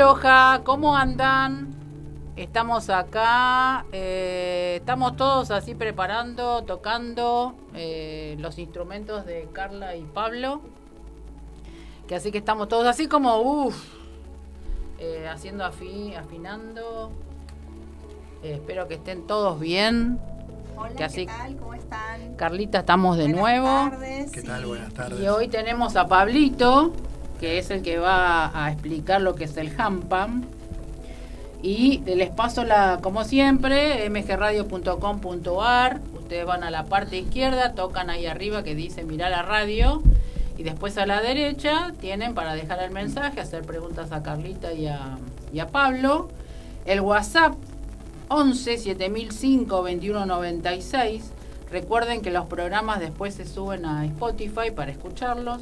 Aloha, ¿cómo andan? Estamos acá, eh, estamos todos así preparando, tocando eh, los instrumentos de Carla y Pablo. Que así que estamos todos así como, uff, eh, haciendo afi, afinando. Eh, espero que estén todos bien. Hola, Que así- ¿qué tal? ¿Cómo están? Carlita, estamos de Buenas nuevo. tardes, ¿Qué sí. tal? Buenas tardes. Y hoy tenemos a Pablito, que es el que va a explicar lo que es el Hampam. Y les paso la, como siempre, mgradio.com.ar. Ustedes van a la parte izquierda, tocan ahí arriba que dice mirar la radio. Y después a la derecha tienen para dejar el mensaje, hacer preguntas a Carlita y a, y a Pablo. El WhatsApp 11 7005 2196. Recuerden que los programas después se suben a Spotify para escucharlos.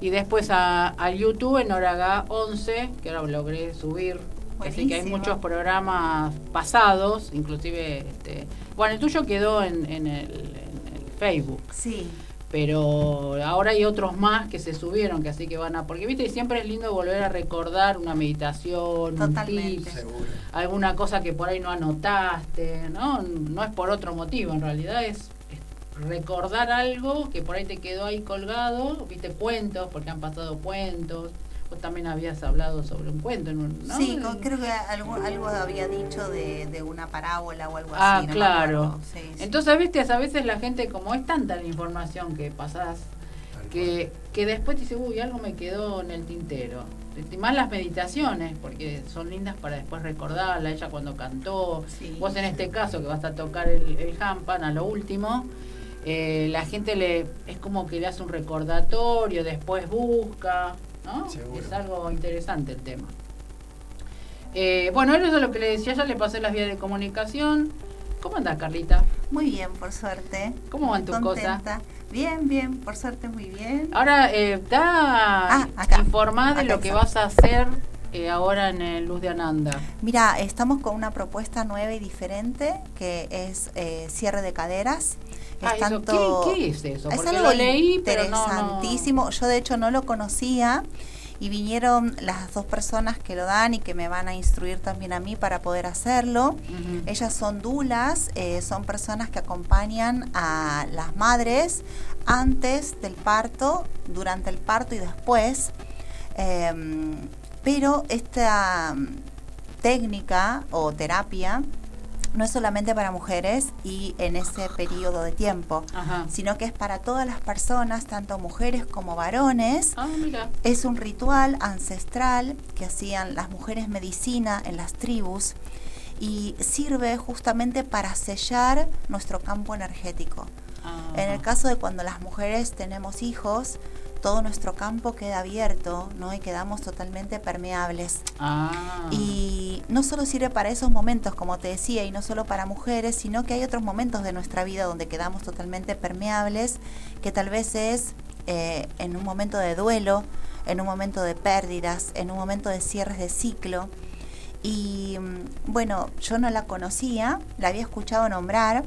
Y después a, al YouTube en Horaga 11, que ahora logré subir. Así que hay Buenísimo. muchos programas pasados, inclusive, este, bueno, el tuyo quedó en, en el, en el Facebook, Sí, pero ahora hay otros más que se subieron, que así que van a, porque viste, siempre es lindo volver a recordar una meditación, un Totalmente. tip, Seguro. alguna cosa que por ahí no anotaste, ¿no? No es por otro motivo, en realidad es recordar algo que por ahí te quedó ahí colgado, viste cuentos, porque han pasado cuentos. Vos también habías hablado sobre un cuento, ¿no? sí, creo que algo, algo había dicho de, de una parábola o algo Ah, así. no me claro. acuerdo. Sí, sí. Entonces, viste, a veces la gente, como es tanta la información que pasás, que, que después te dice, uy, algo me quedó en el tintero. Y más las meditaciones, porque son lindas para después recordarla, ella cuando cantó, Sí. vos en este caso que vas a tocar el, el hampan a lo último, eh, la gente le es como que le hace un recordatorio, después busca, ¿no? Seguro. Es algo interesante el tema. Eh, bueno, eso es lo que le decía, ya le pasé las vías de comunicación. ¿Cómo andás, Carlita? Muy bien, por suerte. ¿Cómo van tus cosas? Bien, bien, por suerte muy bien. Ahora, eh, está Ah, informada de Acá lo que vas a hacer eh, ahora en el Luz de Ananda. Mira, estamos con una propuesta nueva y diferente que es eh, cierre de caderas. Es Ah, eso, tanto- ¿qué, qué es eso? Es algo lo leí, pero no, no- interesantísimo. Yo de hecho no lo conocía y vinieron las dos personas que lo dan y que me van a instruir también a mí para poder hacerlo. Ellas son dulas, eh, son personas que acompañan a las madres antes del parto, durante el parto y después. Em, pero esta mm, técnica o terapia no es solamente para mujeres y en ese periodo de tiempo, Ajá. sino que es para todas las personas, tanto mujeres como varones. Ah, mira. Es un ritual ancestral que hacían las mujeres medicina en las tribus y sirve justamente para sellar nuestro campo energético. Ah. En el caso de cuando las mujeres tenemos hijos, todo nuestro campo queda abierto, ¿no? Y quedamos totalmente permeables. Ah. Y no solo sirve para esos momentos, como te decía, y no solo para mujeres, sino que hay otros momentos de nuestra vida donde quedamos totalmente permeables, que tal vez es eh, en un momento de duelo, en un momento de pérdidas, en un momento de cierres de ciclo. Y mm, bueno, yo no la conocía, la había escuchado nombrar,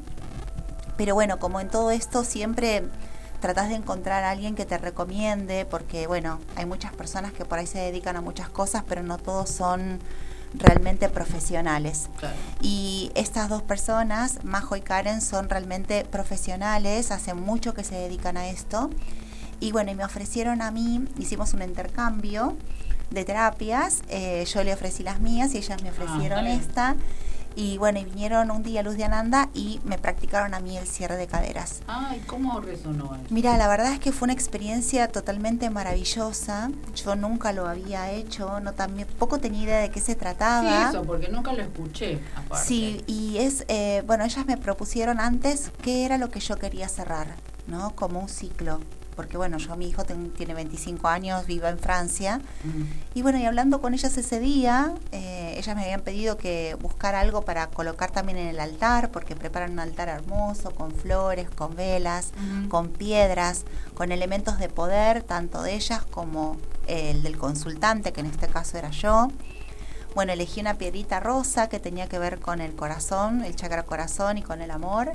pero bueno, como en todo esto siempre tratás de encontrar a alguien que te recomiende, porque bueno, hay muchas personas que por ahí se dedican a muchas cosas, pero no todos son realmente profesionales. Claro. Y estas dos personas, Majo y Karen, son realmente profesionales, hace mucho que se dedican a esto. Y bueno, y me ofrecieron a mí, hicimos un intercambio de terapias, eh, yo le ofrecí las mías y ellas me ofrecieron bien. esta. Y bueno, y vinieron un día a Luz de Ananda y me practicaron a mí el cierre de caderas. Ay, ¿cómo resonó eso? Mira, la verdad es que fue una experiencia totalmente maravillosa. Yo nunca lo había hecho, no también poco tenía idea de qué se Sí, trataba. eso, porque nunca lo escuché, aparte. Sí, y es, eh, bueno, ellas me propusieron antes qué era lo que yo quería cerrar, ¿no? Como un ciclo. Porque bueno, yo, mi hijo ten- tiene 25 años, vive en Francia. Mm. Y bueno, y hablando con ellas ese día, eh, ellas me habían pedido que buscara algo para colocar también en el altar, porque preparan un altar hermoso, con flores, con velas, con piedras, con elementos de poder, tanto de ellas como el del consultante, que en este caso era yo. Bueno, elegí una piedrita rosa que tenía que ver con el corazón, el chakra corazón y con el amor.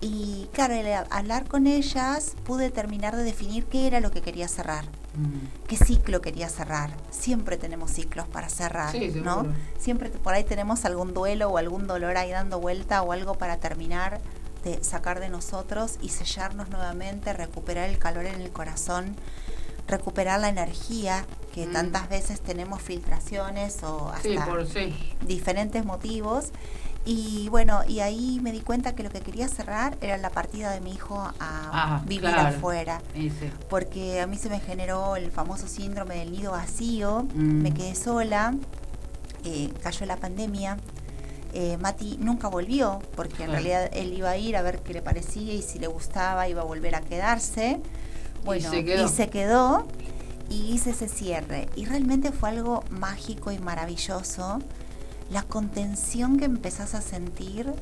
Y claro, al hablar con ellas pude terminar de definir qué era lo que quería cerrar, Mm. qué ciclo quería cerrar. Siempre tenemos ciclos para cerrar, Sí, ¿no? Siempre por ahí tenemos algún duelo o algún dolor ahí dando vuelta o algo para terminar de sacar de nosotros y sellarnos nuevamente, recuperar el calor en el corazón, recuperar la energía que Mm. tantas veces tenemos filtraciones o hasta Sí, por sí. diferentes motivos. Y bueno, y ahí me di cuenta que lo que quería cerrar era la partida de mi hijo a Ah, vivir claro. afuera. Y. Porque a mí se me generó el famoso síndrome del nido vacío, Mm. me quedé sola, eh, cayó la pandemia. eh, Mati nunca volvió, porque en Claro. realidad él iba a ir a ver qué le parecía y si le gustaba iba a volver a quedarse. Bueno, se quedó. y se quedó y hice ese cierre. Y realmente fue algo mágico y maravilloso. La contención que empezás a sentir,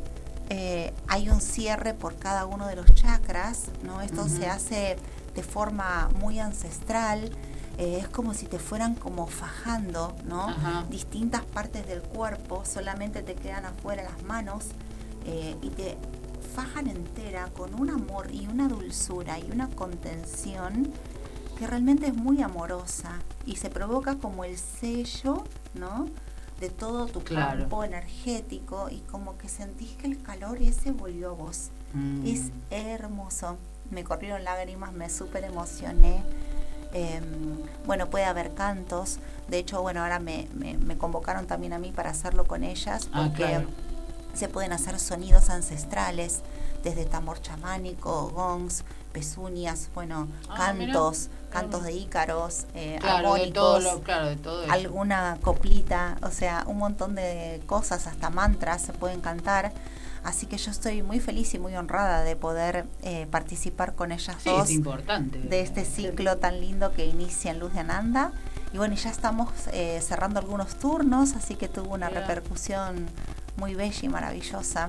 eh, hay un cierre por cada uno de los chakras, ¿no? Esto se hace de forma muy ancestral. eh, es como si te fueran como fajando, ¿no? Ajá. Distintas partes del cuerpo, solamente te quedan afuera las manos eh, y te fajan entera con un amor y una dulzura y una contención que realmente es muy amorosa y se provoca como el sello, ¿no? De todo tu Claro. campo energético y como que sentís que el calor ese volvió a vos. Mm. Es hermoso. Me corrieron lágrimas, me súper emocioné. Em, bueno, puede haber cantos. De hecho, bueno, ahora me, me- me convocaron también a mí para hacerlo con ellas Ah, porque claro. se pueden hacer sonidos ancestrales, desde tambor chamánico, gongs, pezuñas, bueno, Ah, cantos. Cantos de ícaros, eh, Claro, de todo lo, claro, de todo eso. alguna coplita, o sea, un montón de cosas, hasta mantras se pueden cantar. Así que yo estoy muy feliz y muy honrada de poder eh, participar con ellas Sí, dos es importante. de este ciclo tan lindo que inicia en Luz de Ananda. Y bueno, ya estamos eh, cerrando algunos turnos, así que tuvo una Mira. repercusión muy bella y maravillosa.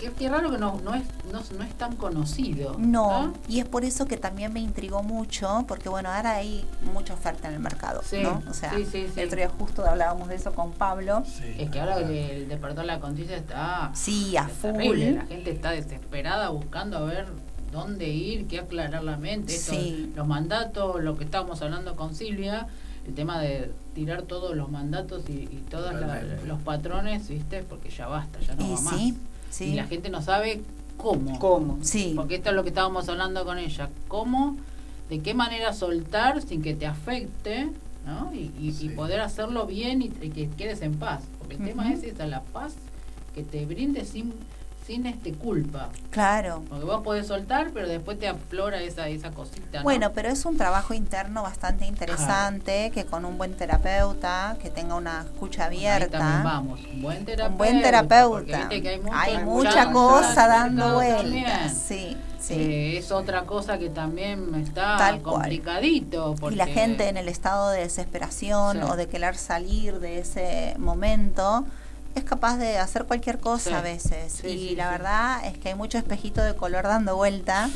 Qué- qué raro que no, no, es, no, no es tan conocido. No, y es por eso que también me intrigó mucho, porque bueno, ahora hay mucha oferta en el mercado, Sí, ¿no? O sea, sí, sí, sí. el otro día justo hablábamos de eso con Pablo. Es que ahora que el despertar la conciencia está Sí, a es full. terrible. La gente está desesperada buscando a ver dónde ir, qué aclarar la mente. Esto, Sí. Los mandatos, lo que estábamos hablando con Silvia, el tema de tirar todos los mandatos y, y todos los patrones, ¿viste? Porque ya basta, ya no Y va más. sí. Y la gente no sabe cómo. ¿Cómo? Sí, Porque esto es lo que estábamos hablando con ella. ¿Cómo, de qué manera soltar sin que te afecte, ¿no? Y, y- y Sí. poder hacerlo bien y, y que quedes en paz. Porque el tema es esa, la paz que te brinde sin, sin este culpa. claro. Porque vos podés soltar, pero después te aflora esa, esa cosita. ¿no? Bueno, pero es un trabajo interno bastante interesante, que con un buen terapeuta, que tenga una escucha abierta. vamos, un buen terapeuta. Un buen terapeuta. que hay, mucha cosa dando vueltas. Sí, sí. Eh, es otra cosa que también está Tal cual. complicadito. Y la gente en el estado de desesperación Sí. o de querer salir de ese momento es capaz de hacer cualquier cosa Sí. a veces. Sí, y sí, la verdad es que hay mucho espejito de color dando vuelta.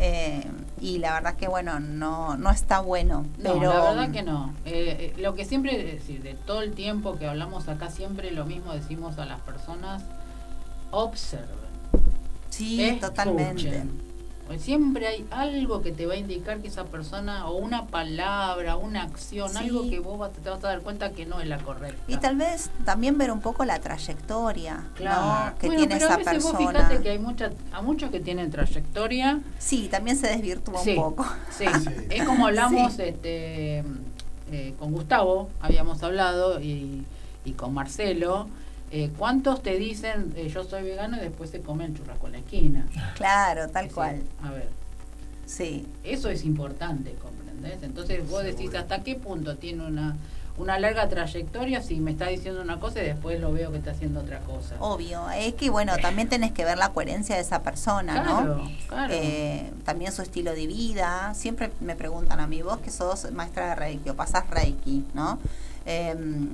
eh, y la verdad que bueno, no, no está bueno. No, pero la verdad que no. Eh, eh, lo que siempre, es decir, de todo el tiempo que hablamos acá, siempre lo mismo decimos a las personas, observen. Sí, escuchen. totalmente. Porque Siempre hay algo que te va a indicar que esa persona, o una palabra, una acción, Sí. algo que vos vas- te vas a dar cuenta que no es la correcta. Y tal vez también ver un poco la trayectoria Claro. ¿no? que Bueno, tiene pero esa a veces vos persona. fíjate que hay mucha, a muchos que tienen trayectoria, Sí, también se desvirtúa Sí. un poco. Sí, Sí. es como hablamos Sí. este, eh, con Gustavo, habíamos hablado, y, y con Marcelo. Eh, ¿Cuántos te dicen eh, yo soy vegano y después se comen churrasco en la esquina? Claro, tal cual. A ver, Sí. eso es importante, ¿comprendés? Entonces vos decís Seguro. hasta qué punto tiene una, una larga trayectoria si me está diciendo una cosa y después lo veo que está haciendo otra cosa. Obvio, es que bueno, también tenés que ver la coherencia de esa persona, ¿no? claro, claro. Eh, también su estilo de vida. Siempre me preguntan a mí, vos que sos maestra de Reiki o pasás Reiki, ¿no? Em,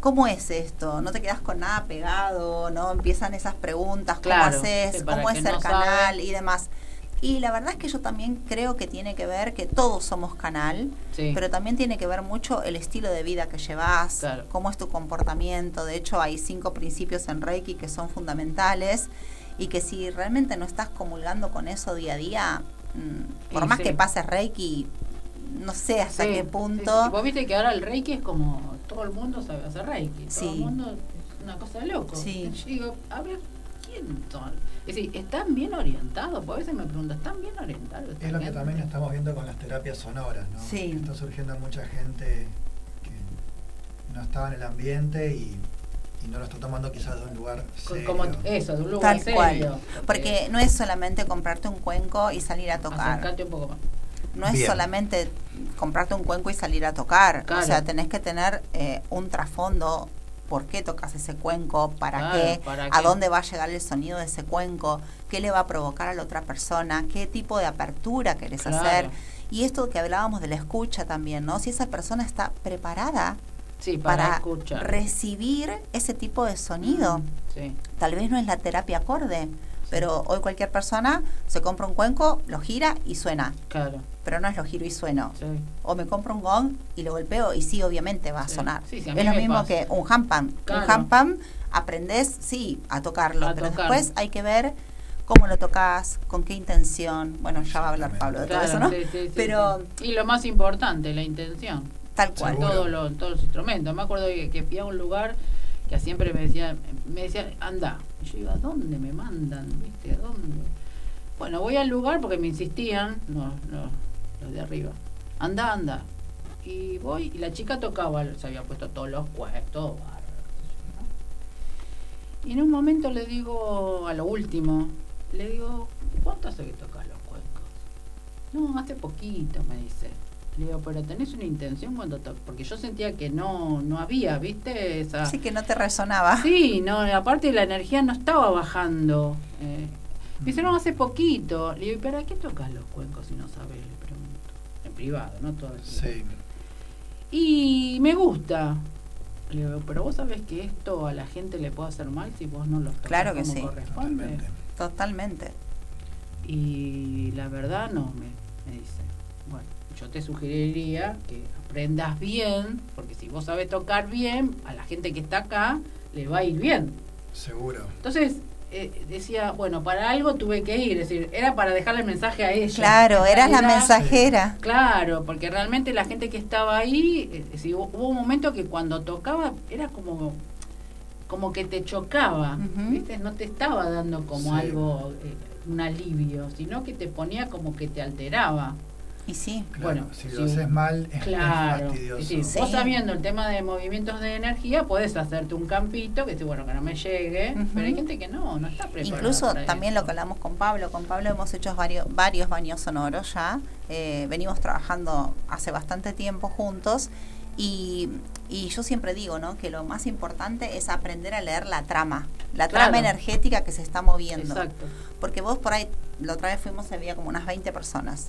¿Cómo es esto? ¿No te quedas con nada pegado? ¿No? Empiezan esas preguntas, ¿cómo Claro, haces? ¿Cómo es no el sabe. canal? Y demás. Y la verdad es que yo también creo que tiene que ver que todos somos canal, Sí. pero también tiene que ver mucho el estilo de vida que llevas, Claro. cómo es tu comportamiento. De hecho, hay cinco principios en Reiki que son fundamentales. y que si realmente no estás comulgando con eso día a día, mm, por más sí. que pases Reiki, no sé hasta qué punto. Vos viste que ahora el Reiki es como todo el mundo sabe hacer Reiki. Todo el mundo es una cosa de loco. Sí. Yo digo, a ver, ¿quién son? Es decir, ¿están bien orientados? Porque a veces me pregunto, ¿están bien orientados? Es lo que también estamos viendo con las terapias sonoras, ¿no? Sí. Está surgiendo mucha gente que no estaba en el ambiente y, y no lo está tomando quizás de un lugar serio. Como eso, de un lugar Tal serio. cual. Porque no es solamente comprarte un cuenco y salir a tocar. Acercate un poco más. No es Bien. solamente comprarte un cuenco y salir a tocar. Claro. O sea, tenés que tener eh, un trasfondo. ¿Por qué tocas ese cuenco? ¿Para Claro, qué? ¿para ¿A dónde va a llegar el sonido de ese cuenco? ¿Qué le va a provocar a la otra persona? ¿Qué tipo de apertura querés Claro. hacer? Y esto que hablábamos de la escucha también, ¿no? Si esa persona está preparada Sí, para, para, escuchar. recibir ese tipo de sonido. Sí. Tal vez no es la terapia acorde, pero hoy cualquier persona se compra un cuenco, lo gira y suena. Claro. Pero no es lo giro y sueno. Sí. O me compro un gong y lo golpeo y sí, obviamente va a Sí. sonar. Sí, a es lo mismo pasa. que un handpan. Claro. Un handpan aprendes, sí, a tocarlo, A pero tocar. después hay que ver cómo lo tocas, con qué intención. Bueno, ya va a hablar Pablo de todo eso, ¿no? sí, sí, sí, pero. Y lo más importante, la intención. tal cual. Seguro. Todo lo- todos los instrumentos. Me acuerdo que, que fui a un lugar que siempre me decían, me decían, anda. Y yo iba, ¿a dónde me mandan? ¿Viste? ¿A dónde? Bueno, voy al lugar porque me insistían, no, no, los de arriba. Anda, anda. Y voy, y la chica tocaba, se había puesto todos los cuestos. Y en un momento le digo, a lo último, le digo, ¿cuánto hace que tocas los cuencos? No, hace poquito, me dice. Le digo, pero tenés una intención cuando tocas, porque yo sentía que no, no había, ¿viste? Esa... Así que no te resonaba. Sí, no, aparte la energía no estaba bajando. Eh, me dice, no, hace poquito. Le digo, ¿y para qué tocas los cuencos si no sabes? Le pregunto. En privado, ¿no? Todo el tiempo. Sí. Y me gusta. Le digo, pero vos sabés que esto a la gente le puede hacer mal si vos no los tocas Claro que como sí. corresponde. Totalmente. Totalmente. Y la verdad no, me, me dice. Bueno, yo te sugeriría que aprendas bien, porque si vos sabés tocar bien, a la gente que está acá le va a ir bien. Seguro. Entonces eh, decía, bueno, para algo tuve que ir, es decir, era para dejarle el mensaje a ella. Claro, eras la realidad, mensajera. Claro, porque realmente la gente que estaba ahí, eh, es decir, hubo, hubo un momento que cuando tocaba era como como que te chocaba. ¿viste? No te estaba dando como Sí. algo, eh, un alivio, sino que te ponía como que te alteraba. Y sí. Claro, Bueno, si sí. lo haces mal es, es Claro. fastidioso. Sí. Vos sabiendo el tema de movimientos de energía, puedes hacerte un campito que dice, bueno, que no me llegue, pero hay gente que no, no está preparada. Incluso para también eso. lo que hablamos con Pablo, con Pablo hemos hecho varios, varios baños sonoros ya, eh, venimos trabajando hace bastante tiempo juntos y, y yo siempre digo ¿no? que lo más importante es aprender a leer la trama, la Claro. trama energética que se está moviendo. Exacto. Porque vos por ahí, la otra vez fuimos, había como unas 20 personas.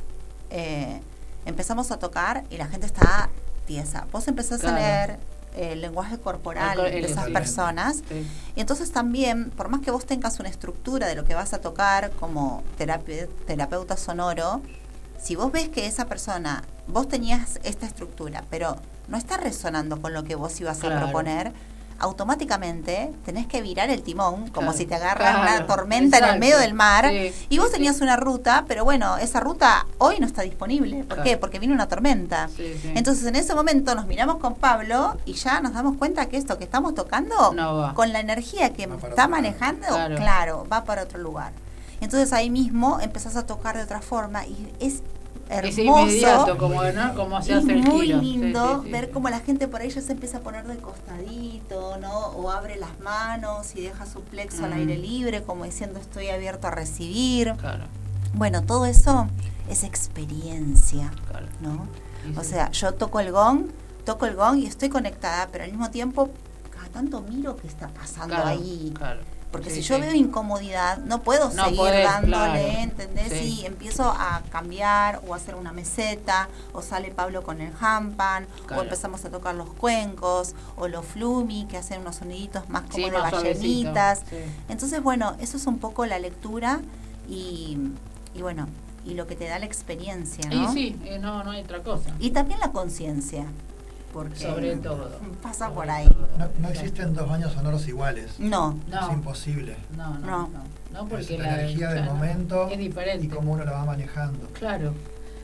Eh, empezamos a tocar y la gente está tiesa. Vos empezás Claro. a leer eh, el lenguaje corporal El de esas personas Sí. y entonces también, por más que vos tengas una estructura de lo que vas a tocar como terape- terapeuta sonoro, si vos ves que esa persona, vos tenías esta estructura, pero no está resonando con lo que vos ibas a proponer, automáticamente tenés que virar el timón, como Claro, si te agarra claro, una tormenta en el medio del mar, Sí, y vos tenías sí. una ruta, pero bueno, esa ruta hoy no está disponible. ¿Por Claro. qué? Porque vino una tormenta. Sí, sí. Entonces en ese momento nos miramos con Pablo y ya nos damos cuenta que esto que estamos tocando, No con la energía que está manejando, Claro. claro. va para otro lugar. Entonces ahí mismo empezás a tocar de otra forma y Es hermoso. inmediato, como, ¿no? como se es hace el muy lindo sí, sí, ver cómo la gente por ahí ya se empieza a poner de costadito, ¿no? O abre las manos y deja su plexo al Mm. aire libre, como diciendo estoy abierto a recibir. Claro, Bueno, todo eso es experiencia, claro. ¿no? O sea, yo toco el gong, toco el gong y estoy conectada, pero al mismo tiempo cada tanto miro qué está pasando Claro, ahí. claro. Porque Sí, si yo sí. veo incomodidad, no puedo No seguir podés, dándole, claro. ¿entendés? Sí. Y empiezo a cambiar o a hacer una meseta, o sale Pablo con el Claro. o empezamos a tocar los cuencos, o los flumi, que hacen unos soniditos más como de ballenitas. Entonces, bueno, eso es un poco la lectura y, y bueno, y lo que te da la experiencia, ¿no? Y sí, eh, no, no hay otra cosa. Y también la conciencia. Porque Sobre todo. pasa Sobre por ahí. No, no existen dos baños sonoros iguales. No, No. Es imposible. No, no, No. no. No, porque es la, energía del claro, momento es diferente. y cómo uno la va manejando. Claro.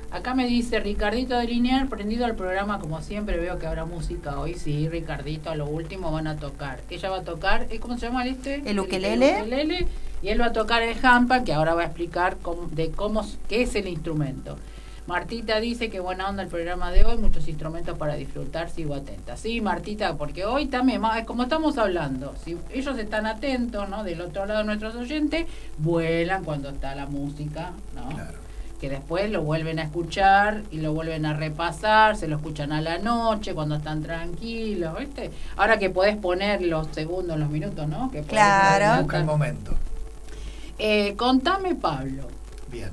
Acá me dice Ricardito de Lineal, prendido al programa como siempre, veo que habrá música hoy, sí, Ricardito, a lo último van a tocar. Ella va a tocar, ¿eh? ¿cómo se llama este? El ukelele. El ukelele, y él va a tocar el hampa, que ahora va a explicar cómo- de cómo, qué es el instrumento. Martita dice que buena onda el programa de hoy, muchos instrumentos para disfrutar, sigo atenta. Sí, Martita, porque hoy también, como estamos hablando, si ellos están atentos, ¿no? Del otro lado nuestros oyentes, vuelan cuando está la música, ¿no? Claro. que después lo vuelven a escuchar y lo vuelven a repasar, se lo escuchan a la noche cuando están tranquilos, ¿viste? Ahora que podés poner los segundos, los minutos, ¿no? Que Claro. Busca el momento. Eh, contame, Pablo, Bien.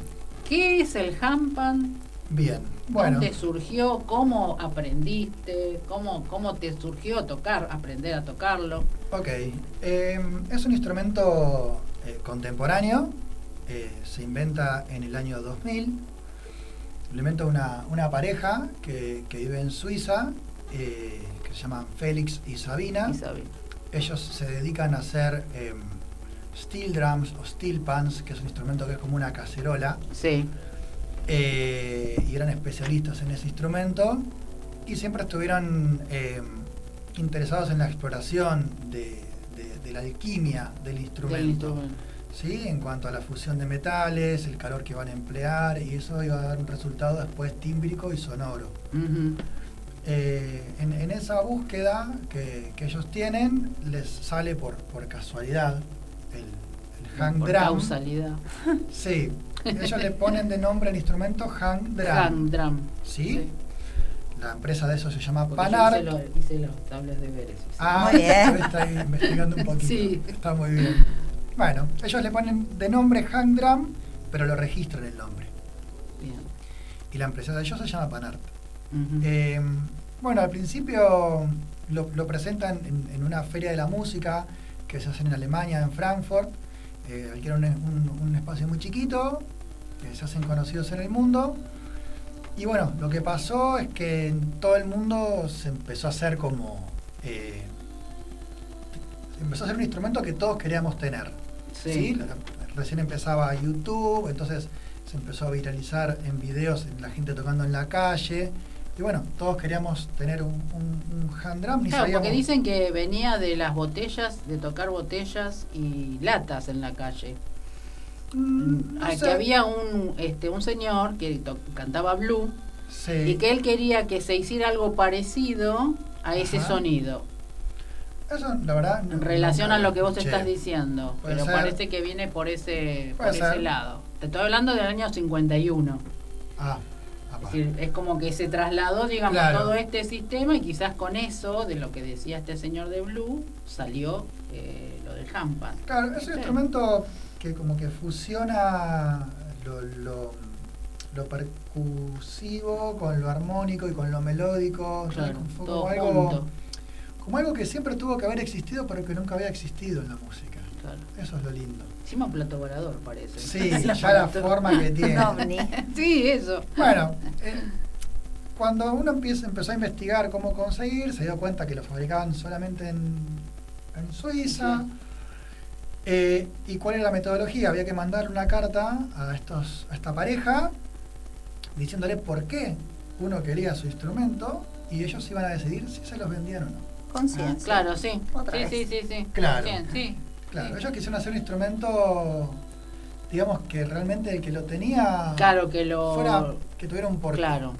¿qué es el hampan? Bien. Bueno. ¿Dónde surgió? ¿Cómo aprendiste? ¿Cómo, ¿Cómo te surgió tocar, aprender a tocarlo? Ok. Eh, es un instrumento eh, contemporáneo. eh, se inventa en el año 2000. Lo inventa una, una pareja que, que vive en Suiza, eh, que se llaman Félix y Sabina. Isabel. Ellos se dedican a hacer eh, steel drums o steel pans, que es un instrumento que es como una cacerola. Sí, eh, y eran especialistas en ese instrumento y siempre estuvieron eh, interesados en la exploración de, de- de la alquimia del instrumento, instrumento. ¿sí? en cuanto a la fusión de metales, el calor que van a emplear y eso iba a dar un resultado después tímbrico y sonoro. Eh, en, en esa búsqueda que, que ellos tienen les sale por, por casualidad el, el hang Por drum. causalidad. Sí, ellos le ponen de nombre al instrumento hang drum. Hand drum. ¿Sí? La empresa de eso se llama Porque yo Panar. hice, lo- hice los tablas de veres. sí. Ah, Muy bien. está investigando un poquito. Sí. Está muy bien. Bueno, ellos le ponen de nombre hang drum, pero lo registran el nombre. Bien. Y la empresa de ellos se llama Panart. Eh, bueno, al principio lo, lo presentan en, en una feria de la música que se hace en Alemania, en Frankfurt. Eh, alquilan un, un- un espacio muy chiquito, que se hacen conocidos en el mundo. Y bueno, lo que pasó es que en todo el mundo se empezó a hacer como... eh, empezó a ser un instrumento que todos queríamos tener. Sí. Recién empezaba YouTube, entonces se empezó a viralizar en videos la gente tocando en la calle. Y bueno, todos queríamos tener un, un, un hand drum. Claro, porque dicen que venía de las botellas, de tocar botellas y latas en la calle. Mm, no Ah. Que había un, este, un señor que cantaba blue Sí. y que él quería que se hiciera algo parecido a ese Ajá. sonido. Eso, la verdad. En relación a lo que vos escuché. estás diciendo. Pero ser. parece que viene por ese, por ese lado. Te estoy hablando del año 51. Ah, Es, apá. decir, es como que se trasladó, digamos, Claro. todo este sistema y quizás con eso, de lo que decía este señor de Blue, salió eh, lo del hampan. Claro, es un instrumento que como que fusiona lo, lo, lo percusivo con lo armónico y con lo melódico. o sea, Claro, todo como algo, junto. como algo que siempre tuvo que haber existido, pero que nunca había existido en la música. Claro. Eso es lo lindo. Encima plato volador parece. Sí, El ya la forma que tiene. ovni. Sí, eso. Bueno, eh, cuando uno empieza, empezó a investigar cómo conseguir, se dio cuenta que lo fabricaban solamente en, en Suiza. Sí. Eh, ¿Y cuál era la metodología? Había que mandar una carta a, estos, a esta pareja diciéndole por qué uno quería su instrumento y ellos iban a decidir si se los vendían o no. Conciencia. Ah, claro, sí. Otra sí, vez. sí, sí, sí. Claro. Sí. Claro, ellos quisieron hacer un instrumento, digamos que realmente el que lo tenía Claro que lo. fuera, que tuviera un porqué. Claro.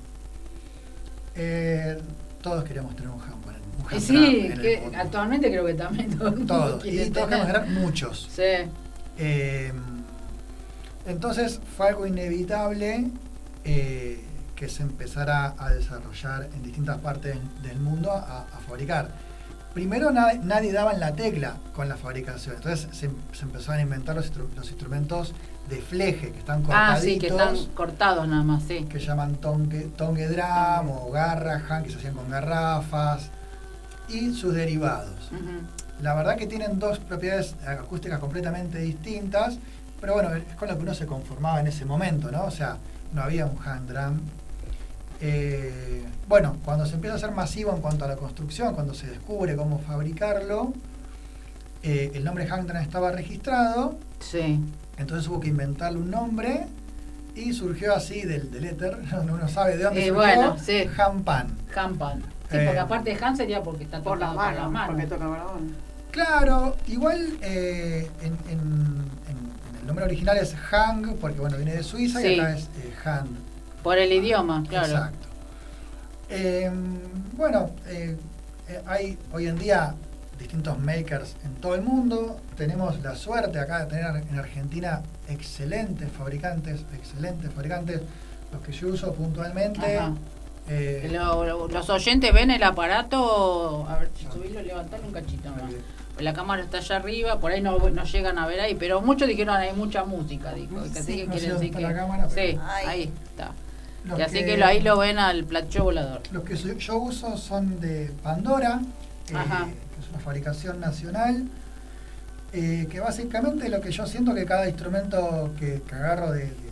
Eh, todos queríamos tener un hamper, un Eh, Sí, que actualmente creo que también Todos, quiere y todos queremos tener muchos. Sí. Eh, entonces fue algo inevitable eh, que se empezara a desarrollar en distintas partes del mundo a, a fabricar. Primero na- nadie daba en la tecla con la fabricación, entonces se, se empezaron a inventar los, instru- los instrumentos de fleje que están Ah, cortaditos, sí, que están cortados nada más, sí. que llaman tongue, tongue drum o garrahan, que se hacían con garrafas, y sus derivados. La verdad que tienen dos propiedades acústicas completamente distintas, pero bueno, es con lo que uno se conformaba en ese momento, ¿no? O sea, no había un hand drum Eh, bueno, cuando se empieza a ser masivo en cuanto a la construcción, cuando se descubre cómo fabricarlo, eh, el nombre Hangtran estaba registrado, Sí. entonces hubo que inventarle un nombre y surgió así del, del éter, uno sabe de dónde Eh, surgió, bueno, sí. Hampan. Hampan. Sí, Eh, porque aparte de Han sería porque está Por tocado porque manos. toca con la mano. Claro, igual eh, en, en- en- en el nombre original es Hang, porque bueno, viene de Suiza Sí. y acá es eh, Han. Por el idioma, claro. Exacto. Eh, bueno, eh, hay hoy en día distintos makers en todo el mundo. Tenemos la suerte acá de tener en Argentina excelentes fabricantes, excelentes fabricantes, los que yo uso puntualmente. Eh, Lo- lo- los oyentes ven el aparato. A ver, si subirlo, levantarlo un cachito más. Bien. La cámara está allá arriba, por ahí no, no llegan a ver ahí, pero muchos dijeron hay mucha música, dijo. Sí, que no decir la cámara, sí, ahí está. Los Y así que lo- ahí lo ven al plato volador. Los que yo- uso son de Pandora, eh, que es una fabricación nacional, eh, que básicamente lo que yo siento que cada instrumento que, que agarro de, de-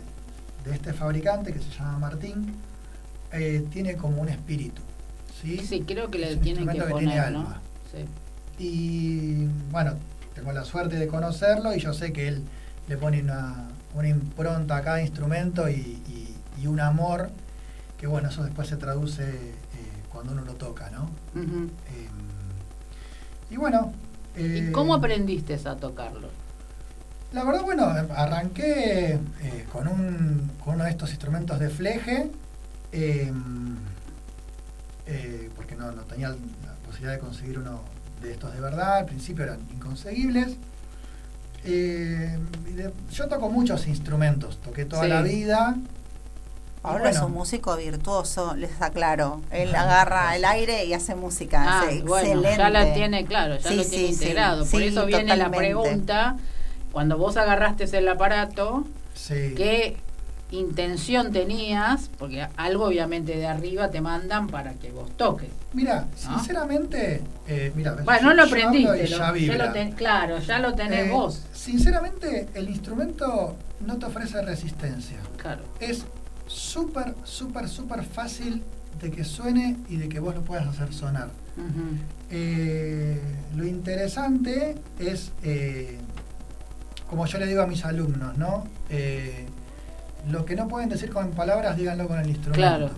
de este fabricante, que se llama Martín, eh, tiene como un espíritu. ¿sí? Sí, creo que le tienen que instrumento que poner, tiene ¿no? alma. Sí. Y bueno, tengo la suerte de conocerlo y yo sé que él le pone una, una impronta a cada instrumento y, y- y un amor que bueno, eso después se traduce eh, cuando uno lo toca, ¿no? Eh, y bueno... eh, ¿Y cómo aprendiste a tocarlo? La verdad, bueno, arranqué eh, con, un, con uno de estos instrumentos de fleje, eh, eh, porque no, no tenía la posibilidad de conseguir uno de estos de verdad, al principio eran inconseguibles. Eh, yo toco muchos instrumentos, toqué toda Sí. la vida. Bueno, es un músico virtuoso, les aclaro. Él agarra el aire y hace música. Ah, bueno, excelente. ya la tiene, claro, ya Sí, lo tiene sí, sí. integrado. Por eso viene la pregunta, cuando vos agarraste el aparato, sí. ¿qué intención tenías? Porque algo obviamente de arriba te mandan para que vos toques. Mira, ¿No? sinceramente, eh, mira, Bueno, no yo- lo aprendiste, lo- ya ya lo ten- claro, ya lo tenés Eh, vos. Sinceramente, el instrumento no te ofrece resistencia. Claro. Es súper, súper, súper fácil de que suene y de que vos lo puedas hacer sonar. Eh, lo interesante es, eh, como yo le digo a mis alumnos, ¿no? Eh, lo que no pueden decir con palabras, díganlo con el instrumento. Claro.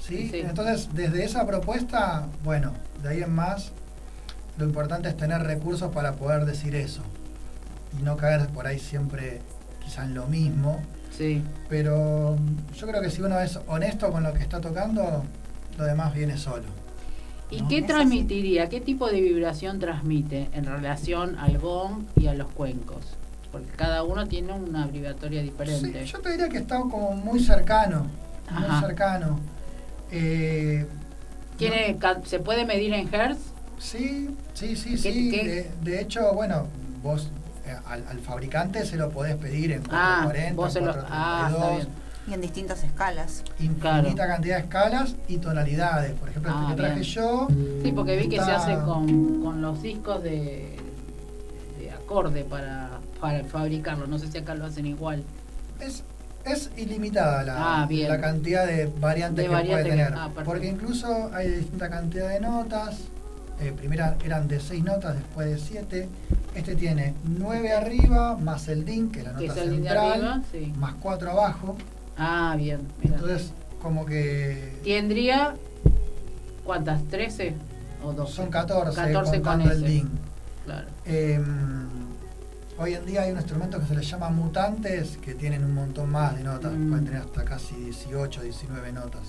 ¿Sí? Sí. Entonces, desde esa propuesta, bueno, de ahí en más, lo importante es tener recursos para poder decir eso. Y no caer por ahí siempre quizá en lo mismo. Sí. Pero yo creo que si uno es honesto con lo que está tocando, lo demás viene solo. ¿Y qué transmitiría? ¿Qué tipo de vibración transmite en relación al gong y a los cuencos? Porque cada uno tiene una vibratoria diferente. Sí, yo te diría que está como muy cercano, muy cercano. Eh, ¿Tiene, ca- ¿Se puede medir en hertz? Sí, sí, sí, ¿Qué- sí. De, de hecho, bueno, vos al, al fabricante se lo podés pedir en Ah, 440, vos se lo- ah, está 432, bien. Y en distintas escalas. infinita Claro. cantidad de escalas y tonalidades. Por ejemplo, Ah, este que traje bien. yo. Sí, porque vi que se hace con, con los discos de, de acorde para, para fabricarlo. No sé si acá lo hacen igual. Es, es ilimitada la, Ah, la cantidad de variantes De que puede que- tener. ah, porque incluso hay distinta cantidad de notas. Eh, primero eran de 6 notas, después de 7. Este tiene 9 arriba, más el DIN, que es la nota es central, arriba, sí. más 4 abajo. Ah, bien. mira. Entonces, como que ¿Tendría cuántas? ¿13 o 12? son 14, 14 con el ese. DIN. Claro. Eh, hoy en día hay un instrumento que se les llama mutantes que tienen un montón más de notas, Mm. pueden tener hasta casi 18, 19 notas.